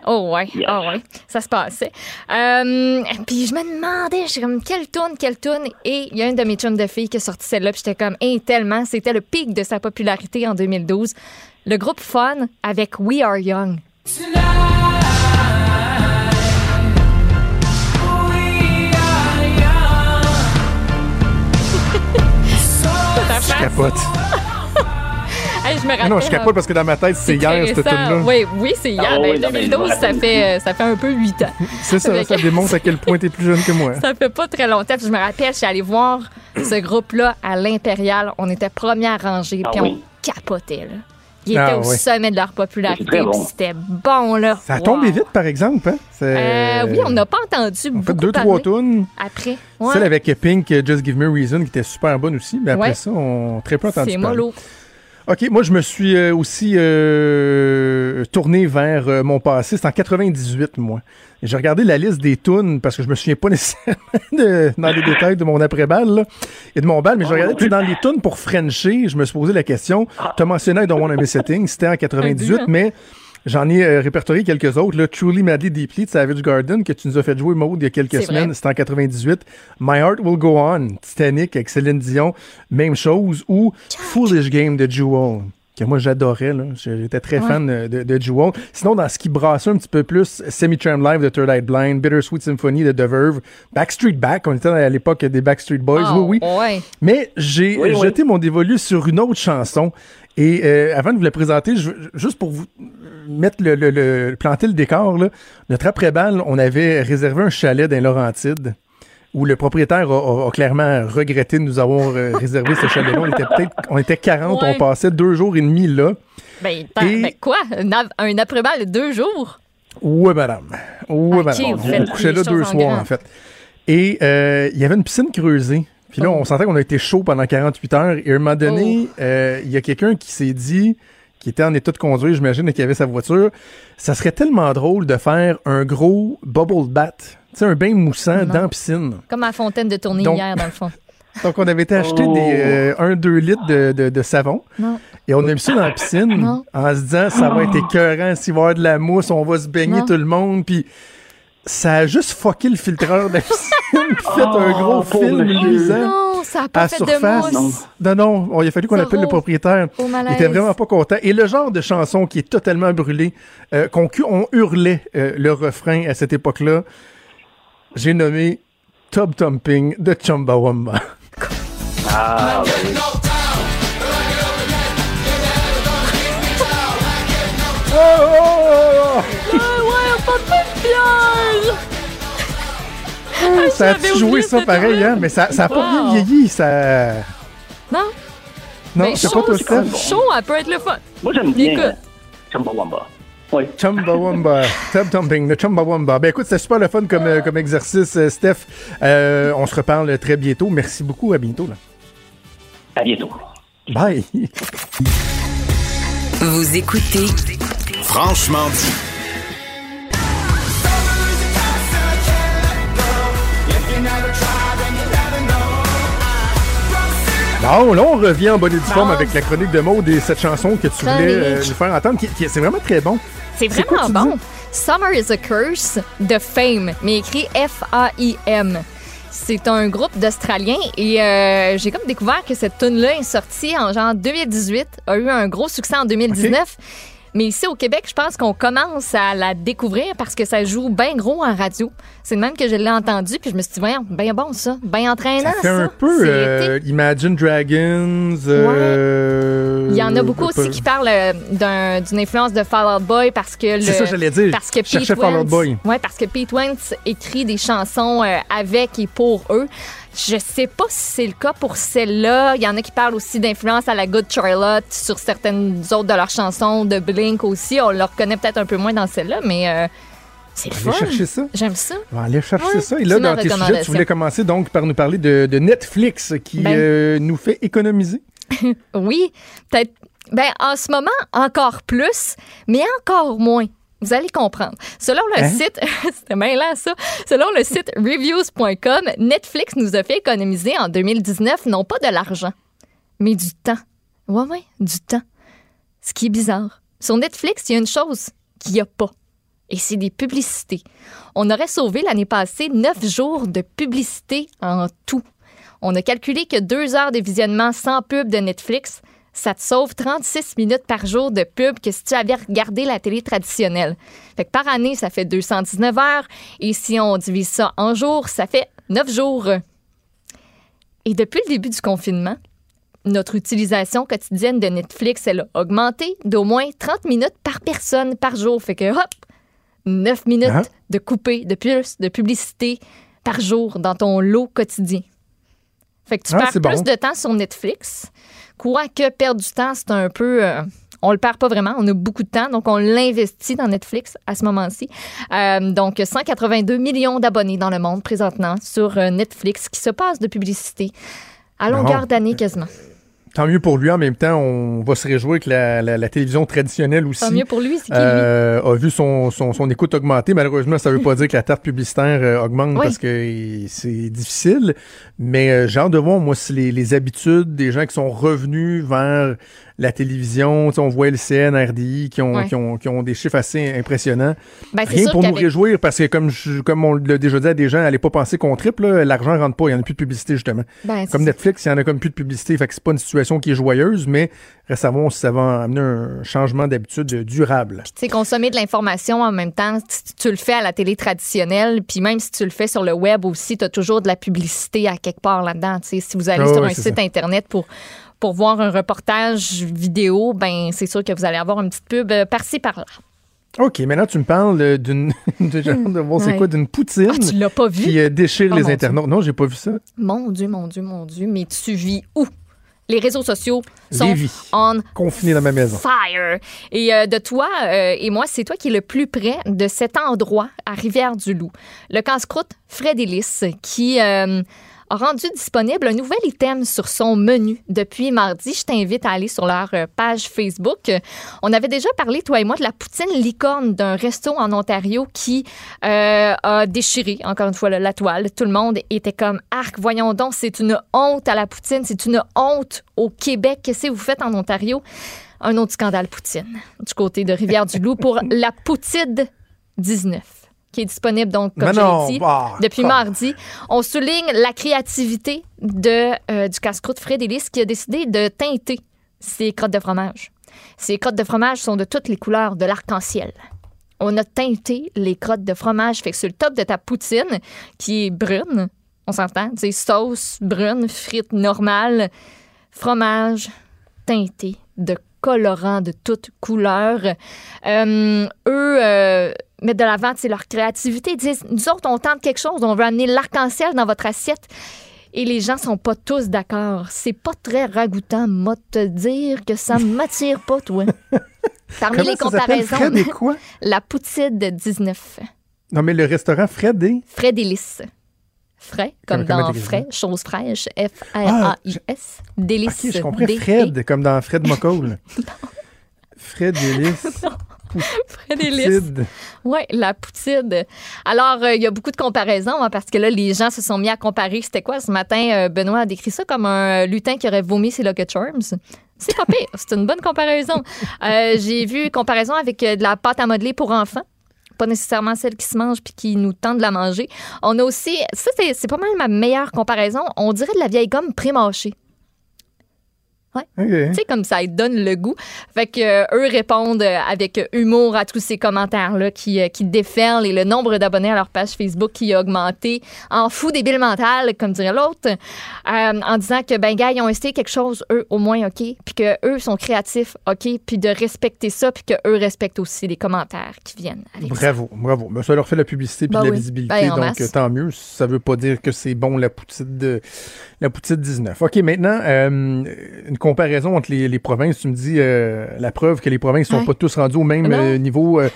Oh ouais, Yes. oh ouais, ça se passait. Euh, puis je me demandais, je suis comme, quelle tourne, quelle tourne? Et il y a un de mes chums de filles qui a sorti celle-là, puis j'étais comme, hey, tellement, c'était le pic de sa popularité en 2012. Le groupe Fun avec We Are Young. Je capote. Hey, je me rappelle. Ah non, je capote parce que dans ma tête, c'est hier, cette tune-là. Oui, oui, c'est hier. Ah Ben, oui, non, mais je me 2012, ça fait, euh, ça fait un peu 8 ans. C'est ça, ça démontre à quel point t'es plus jeune que moi. Ça fait pas très longtemps. Puis je me rappelle, je suis allée voir ce groupe-là à l'Impérial. On était première rangée, Ah puis oui. on capotait. Là. Ils étaient Ah au oui. sommet de leur popularité, bon. c'était bon, là. Ça a Wow. tombé vite, par exemple. Hein? Euh, oui, on n'a pas entendu On beaucoup fait deux, parler trois tunes. après. Ouais. Celle avec Pink, Just Give Me a Reason, qui était super bonne aussi. Mais après Ouais. ça, on très peu entendu C'est parler. OK, moi, je me suis euh, aussi euh, tourné vers euh, mon passé. C'est en 98, moi. J'ai regardé la liste des tunes parce que je me souviens pas nécessairement de- dans les détails de mon après-balle et de mon bal, mais j'ai regardé que dans les tunes pour Frencher, je me suis posé la question. Tu as mentionné I Don't Wanna Miss a Thing, c'était en 98, hein? mais j'en ai euh, répertorié quelques autres. Là. Truly Madly Deeply de Savage Garden, que tu nous as fait jouer, Maude, il y a quelques semaines. C'était en 98. My Heart Will Go On, Titanic avec Céline Dion, même chose. Ou Foolish Game de Jewel, que moi j'adorais. là. J'étais très Ouais. fan de, de, Jewel. Sinon, dans ce qui brassait un petit peu plus, Semi-Tram Live de Third Eye Blind, Bittersweet Symphony de The Verve, Backstreet Back, on était à l'époque des Backstreet Boys, Oh, oui, oui. ouais. Mais j'ai Oui, oui. jeté mon dévolu sur une autre chanson. Et euh, avant de vous la présenter, je- juste pour vous mettre le, le- le- planter le décor, là, notre après-balle, on avait réservé un chalet dans Laurentides où le propriétaire a, a- a clairement regretté de nous avoir euh, réservé ce chalet-là. On était peut-être, on était 40, Ouais. on passait deux jours et demi là. Ben, Et- ben quoi? Un, après-balle de deux jours? Oui, madame. Oui, madame. On couchait là deux soirs, en fait. Et euh, il y avait une piscine creusée. Puis là, on sentait qu'on a été chaud pendant 48 heures. Et à un moment donné, Oh. euh, il y a quelqu'un qui s'est dit, qui était en état de conduire, j'imagine, et qui avait sa voiture, ça serait tellement drôle de faire un gros bubble bath. Tu sais, un bain moussant Non. dans la piscine. Comme à Fontaine de tournée Donc- hier, dans le fond. Donc, on avait été acheter Oh. des 1-2 litres de, de- de savon. Non. Et on a mis ça dans la piscine Non. en se disant, ça va être écœurant s'il va y avoir de la mousse, on va se baigner Non. tout le monde. Puis ça a juste fucké le filtreur de piscine, fait un gros film luisant. Non, ça à fait surface. De. Non, non, il a fallu qu'on appelle le propriétaire. Il était vraiment pas content. Et le genre de chanson qui est totalement brûlée, euh, qu'on hurlait euh, le refrain à cette époque-là, j'ai nommé Top Thumping de Chumbawamba. Ah, ça a j'avais joué ça pareil, hein? Mais ça, ça a pas bien vieilli, ça. Non? Non, Mais c'est chaud, pas toi, Steph. Chaud, elle peut être le fun. Moi, j'aime bien Écoute. euh, Chumbawamba. Oui. Chumbawamba, tub thumping, le Chumbawamba. Ben écoute, c'était super le fun comme, euh, comme exercice, euh, Steph. Euh, on se reparle très bientôt. Merci beaucoup, à bientôt. Là. À bientôt. Bye. Vous écoutez Franchement dit. Bon, là, on revient en bonne et due forme avec la chronique de mode et cette chanson que tu voulais euh, nous faire entendre. Qui, qui- c'est vraiment très bon. C'est quoi vraiment bon. Summer is a Curse de Fame, mais écrit F-A-I-M. C'est un groupe d'Australiens et euh, j'ai comme découvert que cette tune-là est sortie en genre 2018, a eu un gros succès en 2019. Mais ici au Québec, je pense qu'on commence à la découvrir parce que ça joue bien gros en radio. C'est même que je l'ai entendu, puis je me suis dit, voyons, bien bon ça, bien entraînant Ça fait un peu euh, Imagine Dragons. euh, Il y en a beaucoup aussi qui parlent euh, d'un- d'une influence de Fall Out Boy parce que le, C'est ça, j'allais dire. parce que Pete Fall Out Wentz, Boy. ouais, parce que Pete Wentz écrit des chansons avec et pour eux. Je sais pas si c'est le cas pour celle-là. Il y en a qui parlent aussi d'influence à la Good Charlotte sur certaines autres de leurs chansons, de Blink aussi. On le reconnaît peut-être un peu moins dans celle-là, mais euh, c'est fun. chercher ça. J'aime ça. On va aller chercher Ouais, ça. Et là, dans tes sujets, tu voulais commencer donc par nous parler de, de Netflix qui Ben. euh, nous fait économiser. Oui, peut-être. Ben, en ce moment, encore plus, mais encore moins. Vous allez comprendre. Selon le Hein? site, c'était mêlant ça. Selon le site reviews.com, Netflix nous a fait économiser en 2019 non pas de l'argent, mais du temps. Ouais, ouais, du temps. Ce qui est bizarre. Sur Netflix, il y a une chose qu'il n'y a pas. Et c'est des publicités. On aurait sauvé l'année passée neuf jours de publicité en tout. On a calculé que deux heures de visionnement sans pub de Netflix, ça te sauve 36 minutes par jour de pub que si tu avais regardé la télé traditionnelle. Fait que par année, ça fait 219 heures. Et si on divise ça en jours, ça fait 9 jours. Et depuis le début du confinement, notre utilisation quotidienne de Netflix, elle a augmenté d'au moins 30 minutes par personne par jour. Fait que hop, 9 minutes Ah. de coupé, de plus, de publicité par jour dans ton lot quotidien. Fait que tu Ah, perds plus bon. de temps sur Netflix. Quoique perdre du temps, c'est un peu. euh, on le perd pas vraiment. On a beaucoup de temps, donc on l'investit dans Netflix à ce moment-ci. Euh, donc, 182 millions d'abonnés dans le monde présentement sur euh, Netflix qui se passe de publicité à longueur d'année quasiment. Tant mieux pour lui. En même temps, on va se réjouir que la, la- la télévision traditionnelle aussi Tant mieux pour lui, c'est euh, a vu son, son, son écoute augmenter. Malheureusement, ça veut pas dire que la tarte publicitaire euh, augmente Oui. parce que c'est difficile. Mais euh, j'ai hâte de voir, moi, si les, les habitudes des gens qui sont revenus vers la télévision, on voit LCN, RDI, qui ont, Ouais. qui, ont, qui ont des chiffres assez impressionnants. Ben, Rien pour nous réjouir parce que, comme, je- comme on l'a déjà dit à des gens, allez pas penser qu'on triple, l'argent rentre pas, il y en a plus de publicité, justement. Ben, comme. Netflix, il y en a comme plus de publicité, fait que c'est pas une situation qui est joyeuse, mais si ça va amener un changement d'habitude durable. Tu sais, consommer de l'information en même temps, si tu le fais à la télé traditionnelle, puis même si tu le fais sur le web aussi, tu as toujours de la publicité à quelque part là-dedans. Si vous allez Ah sur un site ça. Internet pour, pour voir un reportage vidéo, ben c'est sûr que vous allez avoir une petite pub euh, par-ci, par-là. OK, maintenant tu me parles d'une de, voir c'est Ouais. quoi d'une poutine Ah, tu l'as pas vu? qui euh, déchire Oh, les Dieu. internautes. Non, j'ai pas vu ça. Mon Dieu, mon Dieu, mon Dieu, mais tu vis où? Les réseaux sociaux sont Lévis. on Confiné dans ma maison. fire. Et euh, de toi euh, et moi, c'est toi qui es le plus près de cet endroit à Rivière-du-Loup. Le casse-croûte Fred Ellis qui a rendu disponible un nouvel item sur son menu depuis mardi. Je t'invite à aller sur leur euh, page Facebook. On avait déjà parlé, toi et moi, de la poutine licorne d'un resto en Ontario qui euh, a déchiré, encore une fois, la toile. Tout le monde était comme arc. Voyons donc, c'est une honte à la poutine, c'est une honte au Québec. Qu'est-ce que vous faites en Ontario? Un autre scandale poutine du côté de Rivière-du-Loup pour la Poutide 19 qui est disponible donc comme je dit bah, depuis mardi. On souligne la créativité de euh, du casse-croûte Fred Ellis qui a décidé de teinter ses crottes de fromage. Ces crottes de fromage sont de toutes les couleurs de l'arc-en-ciel. On a teinté les crottes de fromage. Fait que sur le top de ta poutine, qui est brune, on s'entend, c'est sauce brune, frites normales, fromage teinté de colorants de toutes couleurs. Euh, eux euh, mettent de l'avant leur créativité. Ils disent, nous autres, on tente quelque chose, on veut amener l'arc-en-ciel dans votre assiette. Et les gens sont pas tous d'accord. C'est pas très ragoûtant, moi, te dire que ça m'attire pas, toi. Parmi Comment les ça comparaisons, Fred et quoi? la poutine de 19. Non, mais le restaurant Fred et... Frais délices. Frais, comme dans frais, chose fraîche, F-R-A-I-S. Délices. Ok, je comprends. Fred, comme dans Fred Mocoll. Fred Délice. Oui, la poutine. Alors, euh, il y a beaucoup de comparaisons hein, parce que là, les gens se sont mis à comparer. C'était quoi ce matin? Euh, Benoît a décrit ça comme un lutin qui aurait vomi ses Lucky Charms? C'est pas pire. C'est une bonne comparaison. Euh, J'ai vu comparaison avec de la pâte à modeler pour enfants. Pas nécessairement celle qui se mange puis qui nous tente de la manger. On a aussi, ça, c'est c'est pas mal ma meilleure comparaison. On dirait de la vieille gomme pré-mâchée. Ouais. Tu sais, comme ça, ils donnent le goût. Fait que euh, eux répondent euh, avec humour à tous ces commentaires-là qui, euh, qui déferlent et le nombre d'abonnés à leur page Facebook qui a augmenté en fou débile mental, comme dirait l'autre, euh, en disant que, ben, gars, ils ont essayé quelque chose, eux, au moins, OK, puis que eux sont créatifs, OK, puis de respecter ça, puis que eux respectent aussi les commentaires qui viennent avec ça. Bravo, bravo. Ben, ça leur fait la publicité puis Ben de la oui. visibilité, Ben, donc masse. tant mieux. Ça veut pas dire que c'est bon la poutine de la poutine 19. OK, maintenant une comparaison entre les, les provinces, tu me dis euh, la preuve que les provinces sont Ouais. pas tous rendus au même euh, niveau euh,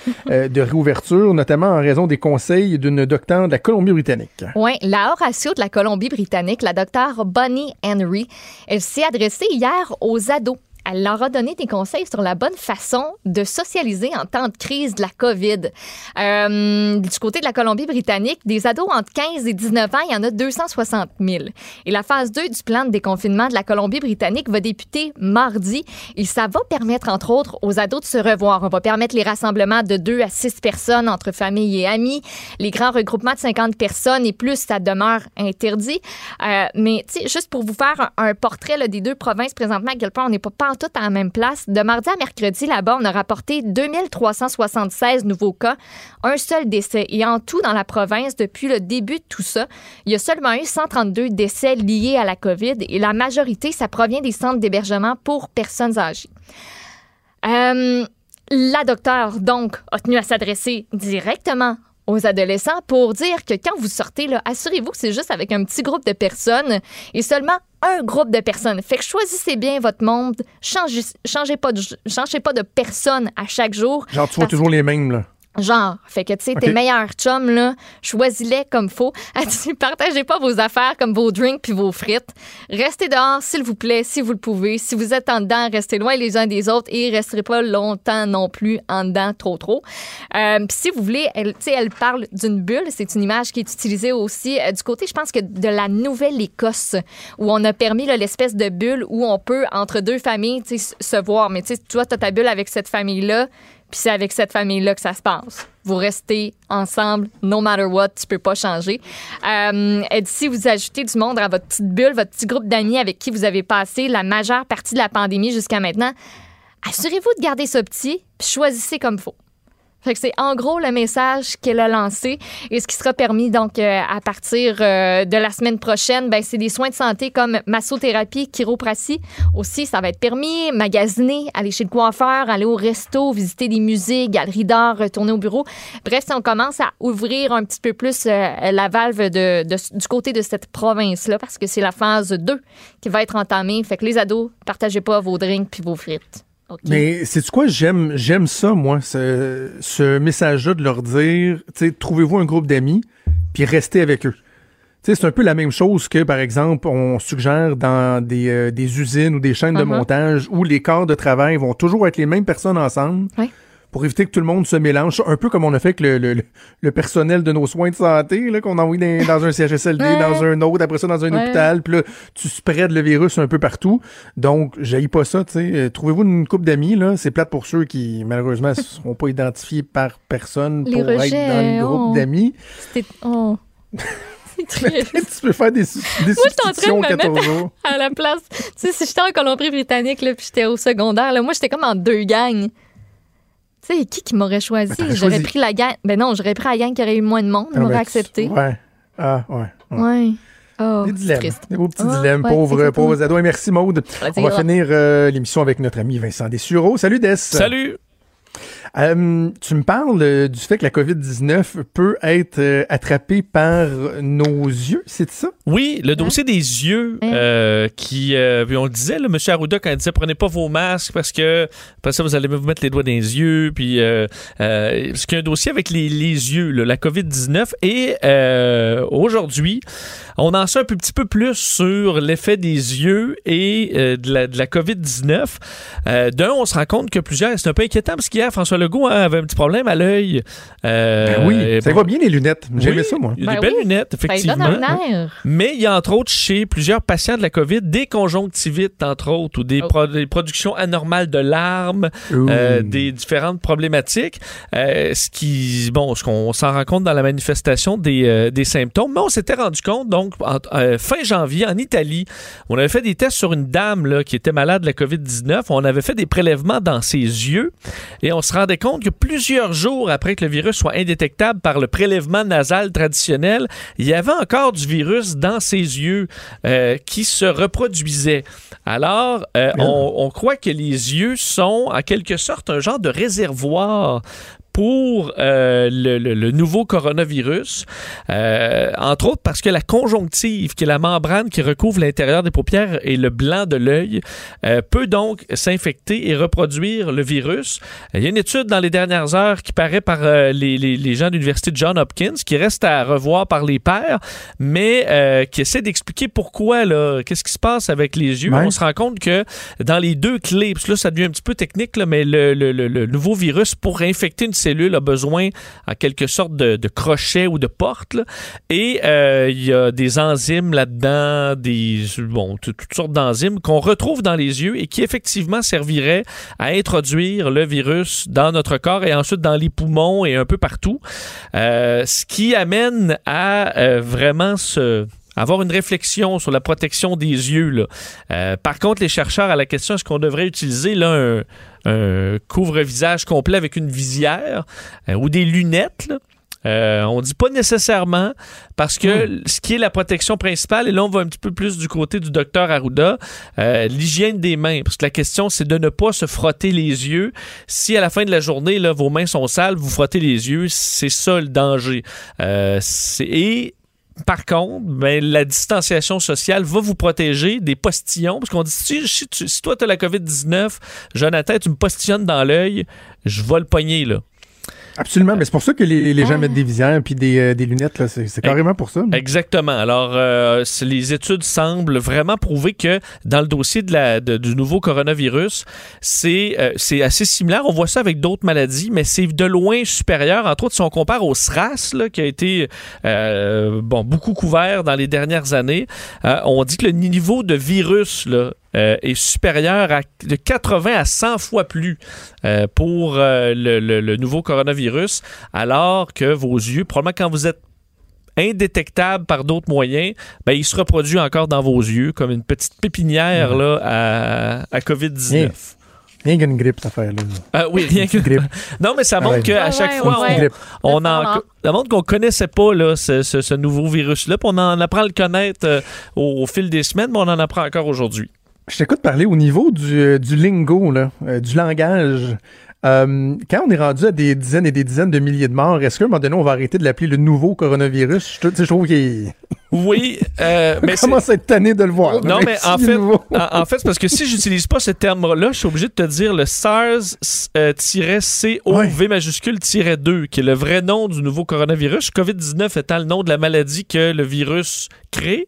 de réouverture, notamment en raison des conseils d'une docteure de la Colombie-Britannique. Oui, la Horatio de la Colombie-Britannique, la docteure Bonnie Henry, elle s'est adressée hier aux ados. Elle leur a donné des conseils sur la bonne façon de socialiser en temps de crise de la COVID. Euh, du côté de la Colombie-Britannique, des ados entre 15 et 19 ans, il y en a 260 000. Et la phase 2 du plan de déconfinement de la Colombie-Britannique va débuter mardi. Et ça va permettre, entre autres, aux ados de se revoir. On va permettre les rassemblements de 2 à 6 personnes entre famille et amis. Les grands regroupements de 50 personnes et plus, ça demeure interdit. Euh, mais, juste pour vous faire un, portrait des deux provinces présentement, à quel point on n'est pas tout à la même place. De mardi à mercredi, là-bas, on a rapporté 2376 nouveaux cas, un seul décès. Et en tout, dans la province, depuis le début de tout ça, il y a seulement eu 132 décès liés à la COVID et la majorité, ça provient des centres d'hébergement pour personnes âgées. Euh, la docteure, donc, a tenu à s'adresser directement aux adolescents pour dire que quand vous sortez, assurez-vous que c'est juste avec un petit groupe de personnes et seulement un groupe de personnes. Fait que choisissez bien votre monde, changez, changez, pas, de, changez pas de personne à chaque jour. Genre, tu vois toujours les mêmes, là. Genre, fait que tu sais, tes meilleurs chums, là, choisis-les comme faut. Partagez pas vos affaires comme vos drinks puis vos frites. Restez dehors, s'il vous plaît, si vous le pouvez. Si vous êtes en dedans, restez loin les uns des autres et resterez pas longtemps non plus en dedans trop trop. Euh, puis si vous voulez, elle, tu sais, elle parle d'une bulle. C'est une image qui est utilisée aussi euh, du côté, je pense que de la Nouvelle-Écosse, où on a permis là, l'espèce de bulle où on peut, entre deux familles, tu sais, se voir. Mais tu sais, toi, t'as ta bulle avec cette famille-là, puis c'est avec cette famille-là que ça se passe. Vous restez ensemble, no matter what, tu peux pas changer. Euh, si vous ajoutez du monde à votre petite bulle, votre petit groupe d'amis avec qui vous avez passé la majeure partie de la pandémie jusqu'à maintenant, assurez-vous de garder ça petit, puis choisissez comme faut. Fait que c'est en gros le message qu'elle a lancé. Et ce qui sera permis donc euh, à partir euh, de la semaine prochaine, ben, c'est des soins de santé comme massothérapie, chiropratie. Aussi, ça va être permis, magasiner, aller chez le coiffeur, aller au resto, visiter des musées, galeries d'art, retourner au bureau. Bref, si on commence à ouvrir un petit peu plus euh, la valve de, de- du côté de cette province-là, parce que c'est la phase 2 qui va être entamée. Fait que les ados, partagez pas vos drinks puis vos frites. Mais c'est quoi? J'aime j'aime ça moi ce, ce message-là de leur dire trouvez-vous un groupe d'amis puis restez avec eux. C'est un peu la même chose que par exemple on suggère dans des, euh, des usines ou des chaînes de Mhm. montage où les corps de travail vont toujours être les mêmes personnes ensemble. Oui. Pour éviter que tout le monde se mélange, un peu comme on a fait avec le, le, personnel de nos soins de santé, là, qu'on envoie dans, dans un CHSLD, Ouais. dans un autre, après ça dans un Ouais. hôpital, puis là, tu spreads le virus un peu partout. Donc, j'haïs pas ça, tu sais. Euh, Trouvez-vous une couple d'amis, là. C'est plate pour ceux qui, malheureusement, ne seront pas identifiés par personne Les pour rejets, être dans le groupe d'amis. C'était. Tu peux faire des, des Moi, j'étais en train de substitutions me 14 mettre jours. à la place. Tu sais, si j'étais en Colombie-Britannique, puis j'étais au secondaire, là, moi, j'étais comme en deux gangs. Tu sais, qui qui m'aurait choisi? Ben, J'aurais choisi. pris la gang. Ben non, j'aurais pris la gang qui aurait eu moins de monde, m'aurait ben, tu- accepté. Ouais. Ah, ouais. ouais. Ouais. Oh, Des dilemmes. triste. Des beaux petits Ah, dilemmes, ouais, pauvres, ados. Et merci, Maude. On va finir euh, l'émission avec notre ami Vincent Dessureau. Salut, Des. Salut! Euh, tu me parles euh, du fait que la COVID-19 peut être euh, attrapée par nos yeux, c'est ça? Oui, le dossier des yeux, euh, qui, euh, puis on le disait, là, M. Arruda, quand il disait prenez pas vos masques parce que après ça, vous allez vous mettre les doigts dans les yeux, puis euh, euh, parce qu'il y a un dossier avec les, les yeux, là, la COVID-19, et euh, aujourd'hui, on en sait un peu- petit peu plus sur l'effet des yeux et euh, de, la, de la COVID-19. Euh, D'un, on se rend compte que plusieurs, c'est un peu inquiétant parce qu'hier, François Legault hein, avait un petit problème à l'œil. Euh, Ben oui, ça bon, va bien les lunettes. J'aimais oui, ça, moi. Il y a Ben des belles oui, lunettes, Ça lui effectivement. donne un air. Mais il y a entre autres chez plusieurs patients de la COVID des conjonctivites, entre autres, ou des, Oh. pro- des productions anormales de larmes, euh, des différentes problématiques. Euh, ce qui, bon, ce qu'on s'en rend compte dans la manifestation des, euh, des symptômes. Mais on s'était rendu compte, donc, en- euh, fin janvier, en Italie, on avait fait des tests sur une dame là, qui était malade de la COVID-19. On avait fait des prélèvements dans ses yeux et on se rendait compte que plusieurs jours après que le virus soit indétectable par le prélèvement nasal traditionnel, il y avait encore du virus dans ses yeux euh, qui se reproduisait. Alors, euh, on, on croit que les yeux sont en quelque sorte un genre de réservoir pour euh, le, le- le nouveau coronavirus, Euh, entre autres parce que la conjonctive, qui est la membrane qui recouvre l'intérieur des paupières et le blanc de l'œil, euh, peut donc s'infecter et reproduire le virus. Il y a une étude dans les dernières heures qui paraît par les, les- les gens de l'Université de John Hopkins, qui reste à revoir par les pairs, mais qui essaie d'expliquer pourquoi, là, qu'est-ce qui se passe avec les yeux. Ouais. On se rend compte que dans les deux clés, parce que là, ça devient un petit peu technique, là, mais le nouveau virus, pour infecter une cellule, a besoin en quelque sorte de, de crochet ou de porte. là. Et euh, il y a des enzymes là-dedans, des bon, tout- toutes sortes d'enzymes qu'on retrouve dans les yeux et qui effectivement serviraient à introduire le virus dans notre corps et ensuite dans les poumons et un peu partout. Euh, ce qui amène à euh, vraiment se avoir une réflexion sur la protection des yeux. Là. Euh, par contre, les chercheurs à la question est-ce qu'on devrait utiliser là, un, un couvre-visage complet avec une visière euh, ou des lunettes là? Euh, on dit pas nécessairement parce que ce qui est la protection principale, et là on va un petit peu plus du côté du docteur Arruda, euh, l'hygiène des mains. Parce que la question c'est de ne pas se frotter les yeux. Si à la fin de la journée là, vos mains sont sales, vous frottez les yeux, c'est ça le danger. Euh, et par contre, ben, la distanciation sociale va vous protéger des postillons. Parce qu'on dit, si, si si toi, tu as la COVID-19, Jonathan, tu me postillonnes dans l'œil, je vais le pogner, là. Absolument, mais c'est pour ça que les, les gens mettent des visières puis des, euh, des lunettes. là. C'est c'est carrément pour ça. Exactement. Alors, euh, les études semblent vraiment prouver que dans le dossier de la, de- du nouveau coronavirus, c'est euh, c'est assez similaire. On voit ça avec d'autres maladies, mais c'est de loin supérieur. Entre autres, si on compare au SRAS, là, qui a été euh, bon, beaucoup couvert dans les dernières années, euh, on dit que le niveau de virus là, euh, est supérieur à de 80 à 100 fois plus euh, pour euh, le, le- le nouveau coronavirus, alors que vos yeux, probablement quand vous êtes indétectable par d'autres moyens, ben, il se reproduit encore dans vos yeux comme une petite pépinière là, à, à COVID-19. Rien, rien qu'une grippe, cette affaire-là. Ah oui, rien que. grippe. Non, mais ça montre Ouais. qu'à Ouais, chaque ouais, fois, ouais, on, en, ça montre qu'on connaissait pas là, ce, ce- ce nouveau virus-là. On en apprend à le connaître euh, au, au fil des semaines, mais on en apprend encore aujourd'hui. Je t'écoute parler au niveau du, euh, du lingo, là, euh, du langage. Euh, quand on est rendu à des dizaines et des dizaines de milliers de morts, est-ce qu'à un moment donné, on va arrêter de l'appeler le nouveau coronavirus? Je, trouve qu'il Oui, euh, mais à être tanné de le voir. Non, mais en fait, en fait, c'est parce que si j'utilise pas ce terme-là, je suis obligé de te dire le SARS-CoV majuscule-2, qui est le vrai nom du nouveau coronavirus. COVID-19 étant le nom de la maladie que le virus crée.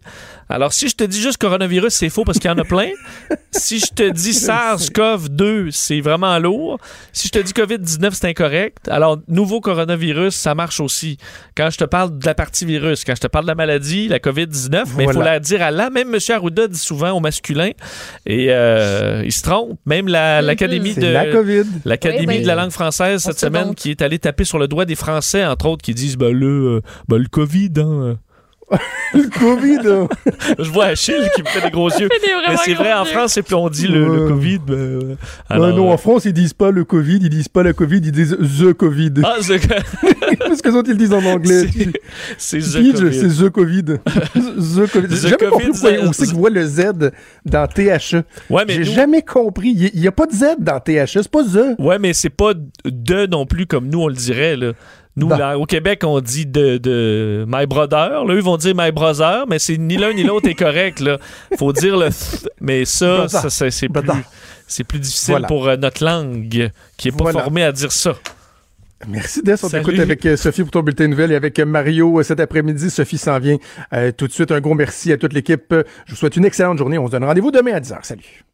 Alors, si je te dis juste coronavirus, c'est faux parce qu'il y en a plein. si je te dis SARS-CoV-2, c'est vraiment lourd. Si je te dis COVID-19, c'est incorrect. Alors, nouveau coronavirus, ça marche aussi. Quand je te parle de la partie virus, quand je te parle de la maladie, la COVID-19, mais il faut la dire à la. Même M. Arruda dit souvent au masculin. Et euh, il se trompe. Même la- l'Académie de. la COVID. L'Académie Oui, ben, de la langue française cette se semaine qui est allée taper sur le doigt des Français, entre autres, qui disent ben, le, euh, ben, le COVID, hein, le COVID. hein. Je vois Achille qui me fait des gros yeux. Mais c'est vrai, en yeux. France, et puis on dit le. COVID. ben, euh, alors, non, euh, en France, ils disent pas le COVID, ils disent pas la COVID, ils disent the COVID. Ah, c'est Parce que autres, ils le disent en anglais. c'est the COVID. c'est the COVID. the COVID. The J'ai jamais COVID, compris pourquoi c'est qu'ils voient le Z dans THE. Ouais, mais J'ai nous- jamais compris. Il n'y a pas de Z dans THE, c'est pas the. Ouais, mais c'est pas de non plus comme nous on le dirait là. Nous, Bon. là, au Québec, on dit de, de my brother. Là, eux vont dire my brother, mais c'est ni l'un ni l'autre est correct. Là. Faut dire le th, mais ça, ça, c'est plus, c'est plus difficile Voilà. pour euh, notre langue qui est pas Voilà. formée à dire ça. Merci Des, on t'écoute avec euh, Sophie pour ton bulletin de nouvelles et avec euh, Mario cet après-midi. Sophie s'en vient euh, tout de suite. Un gros merci à toute l'équipe. Je vous souhaite une excellente journée. On se donne rendez-vous demain à 10h. Salut.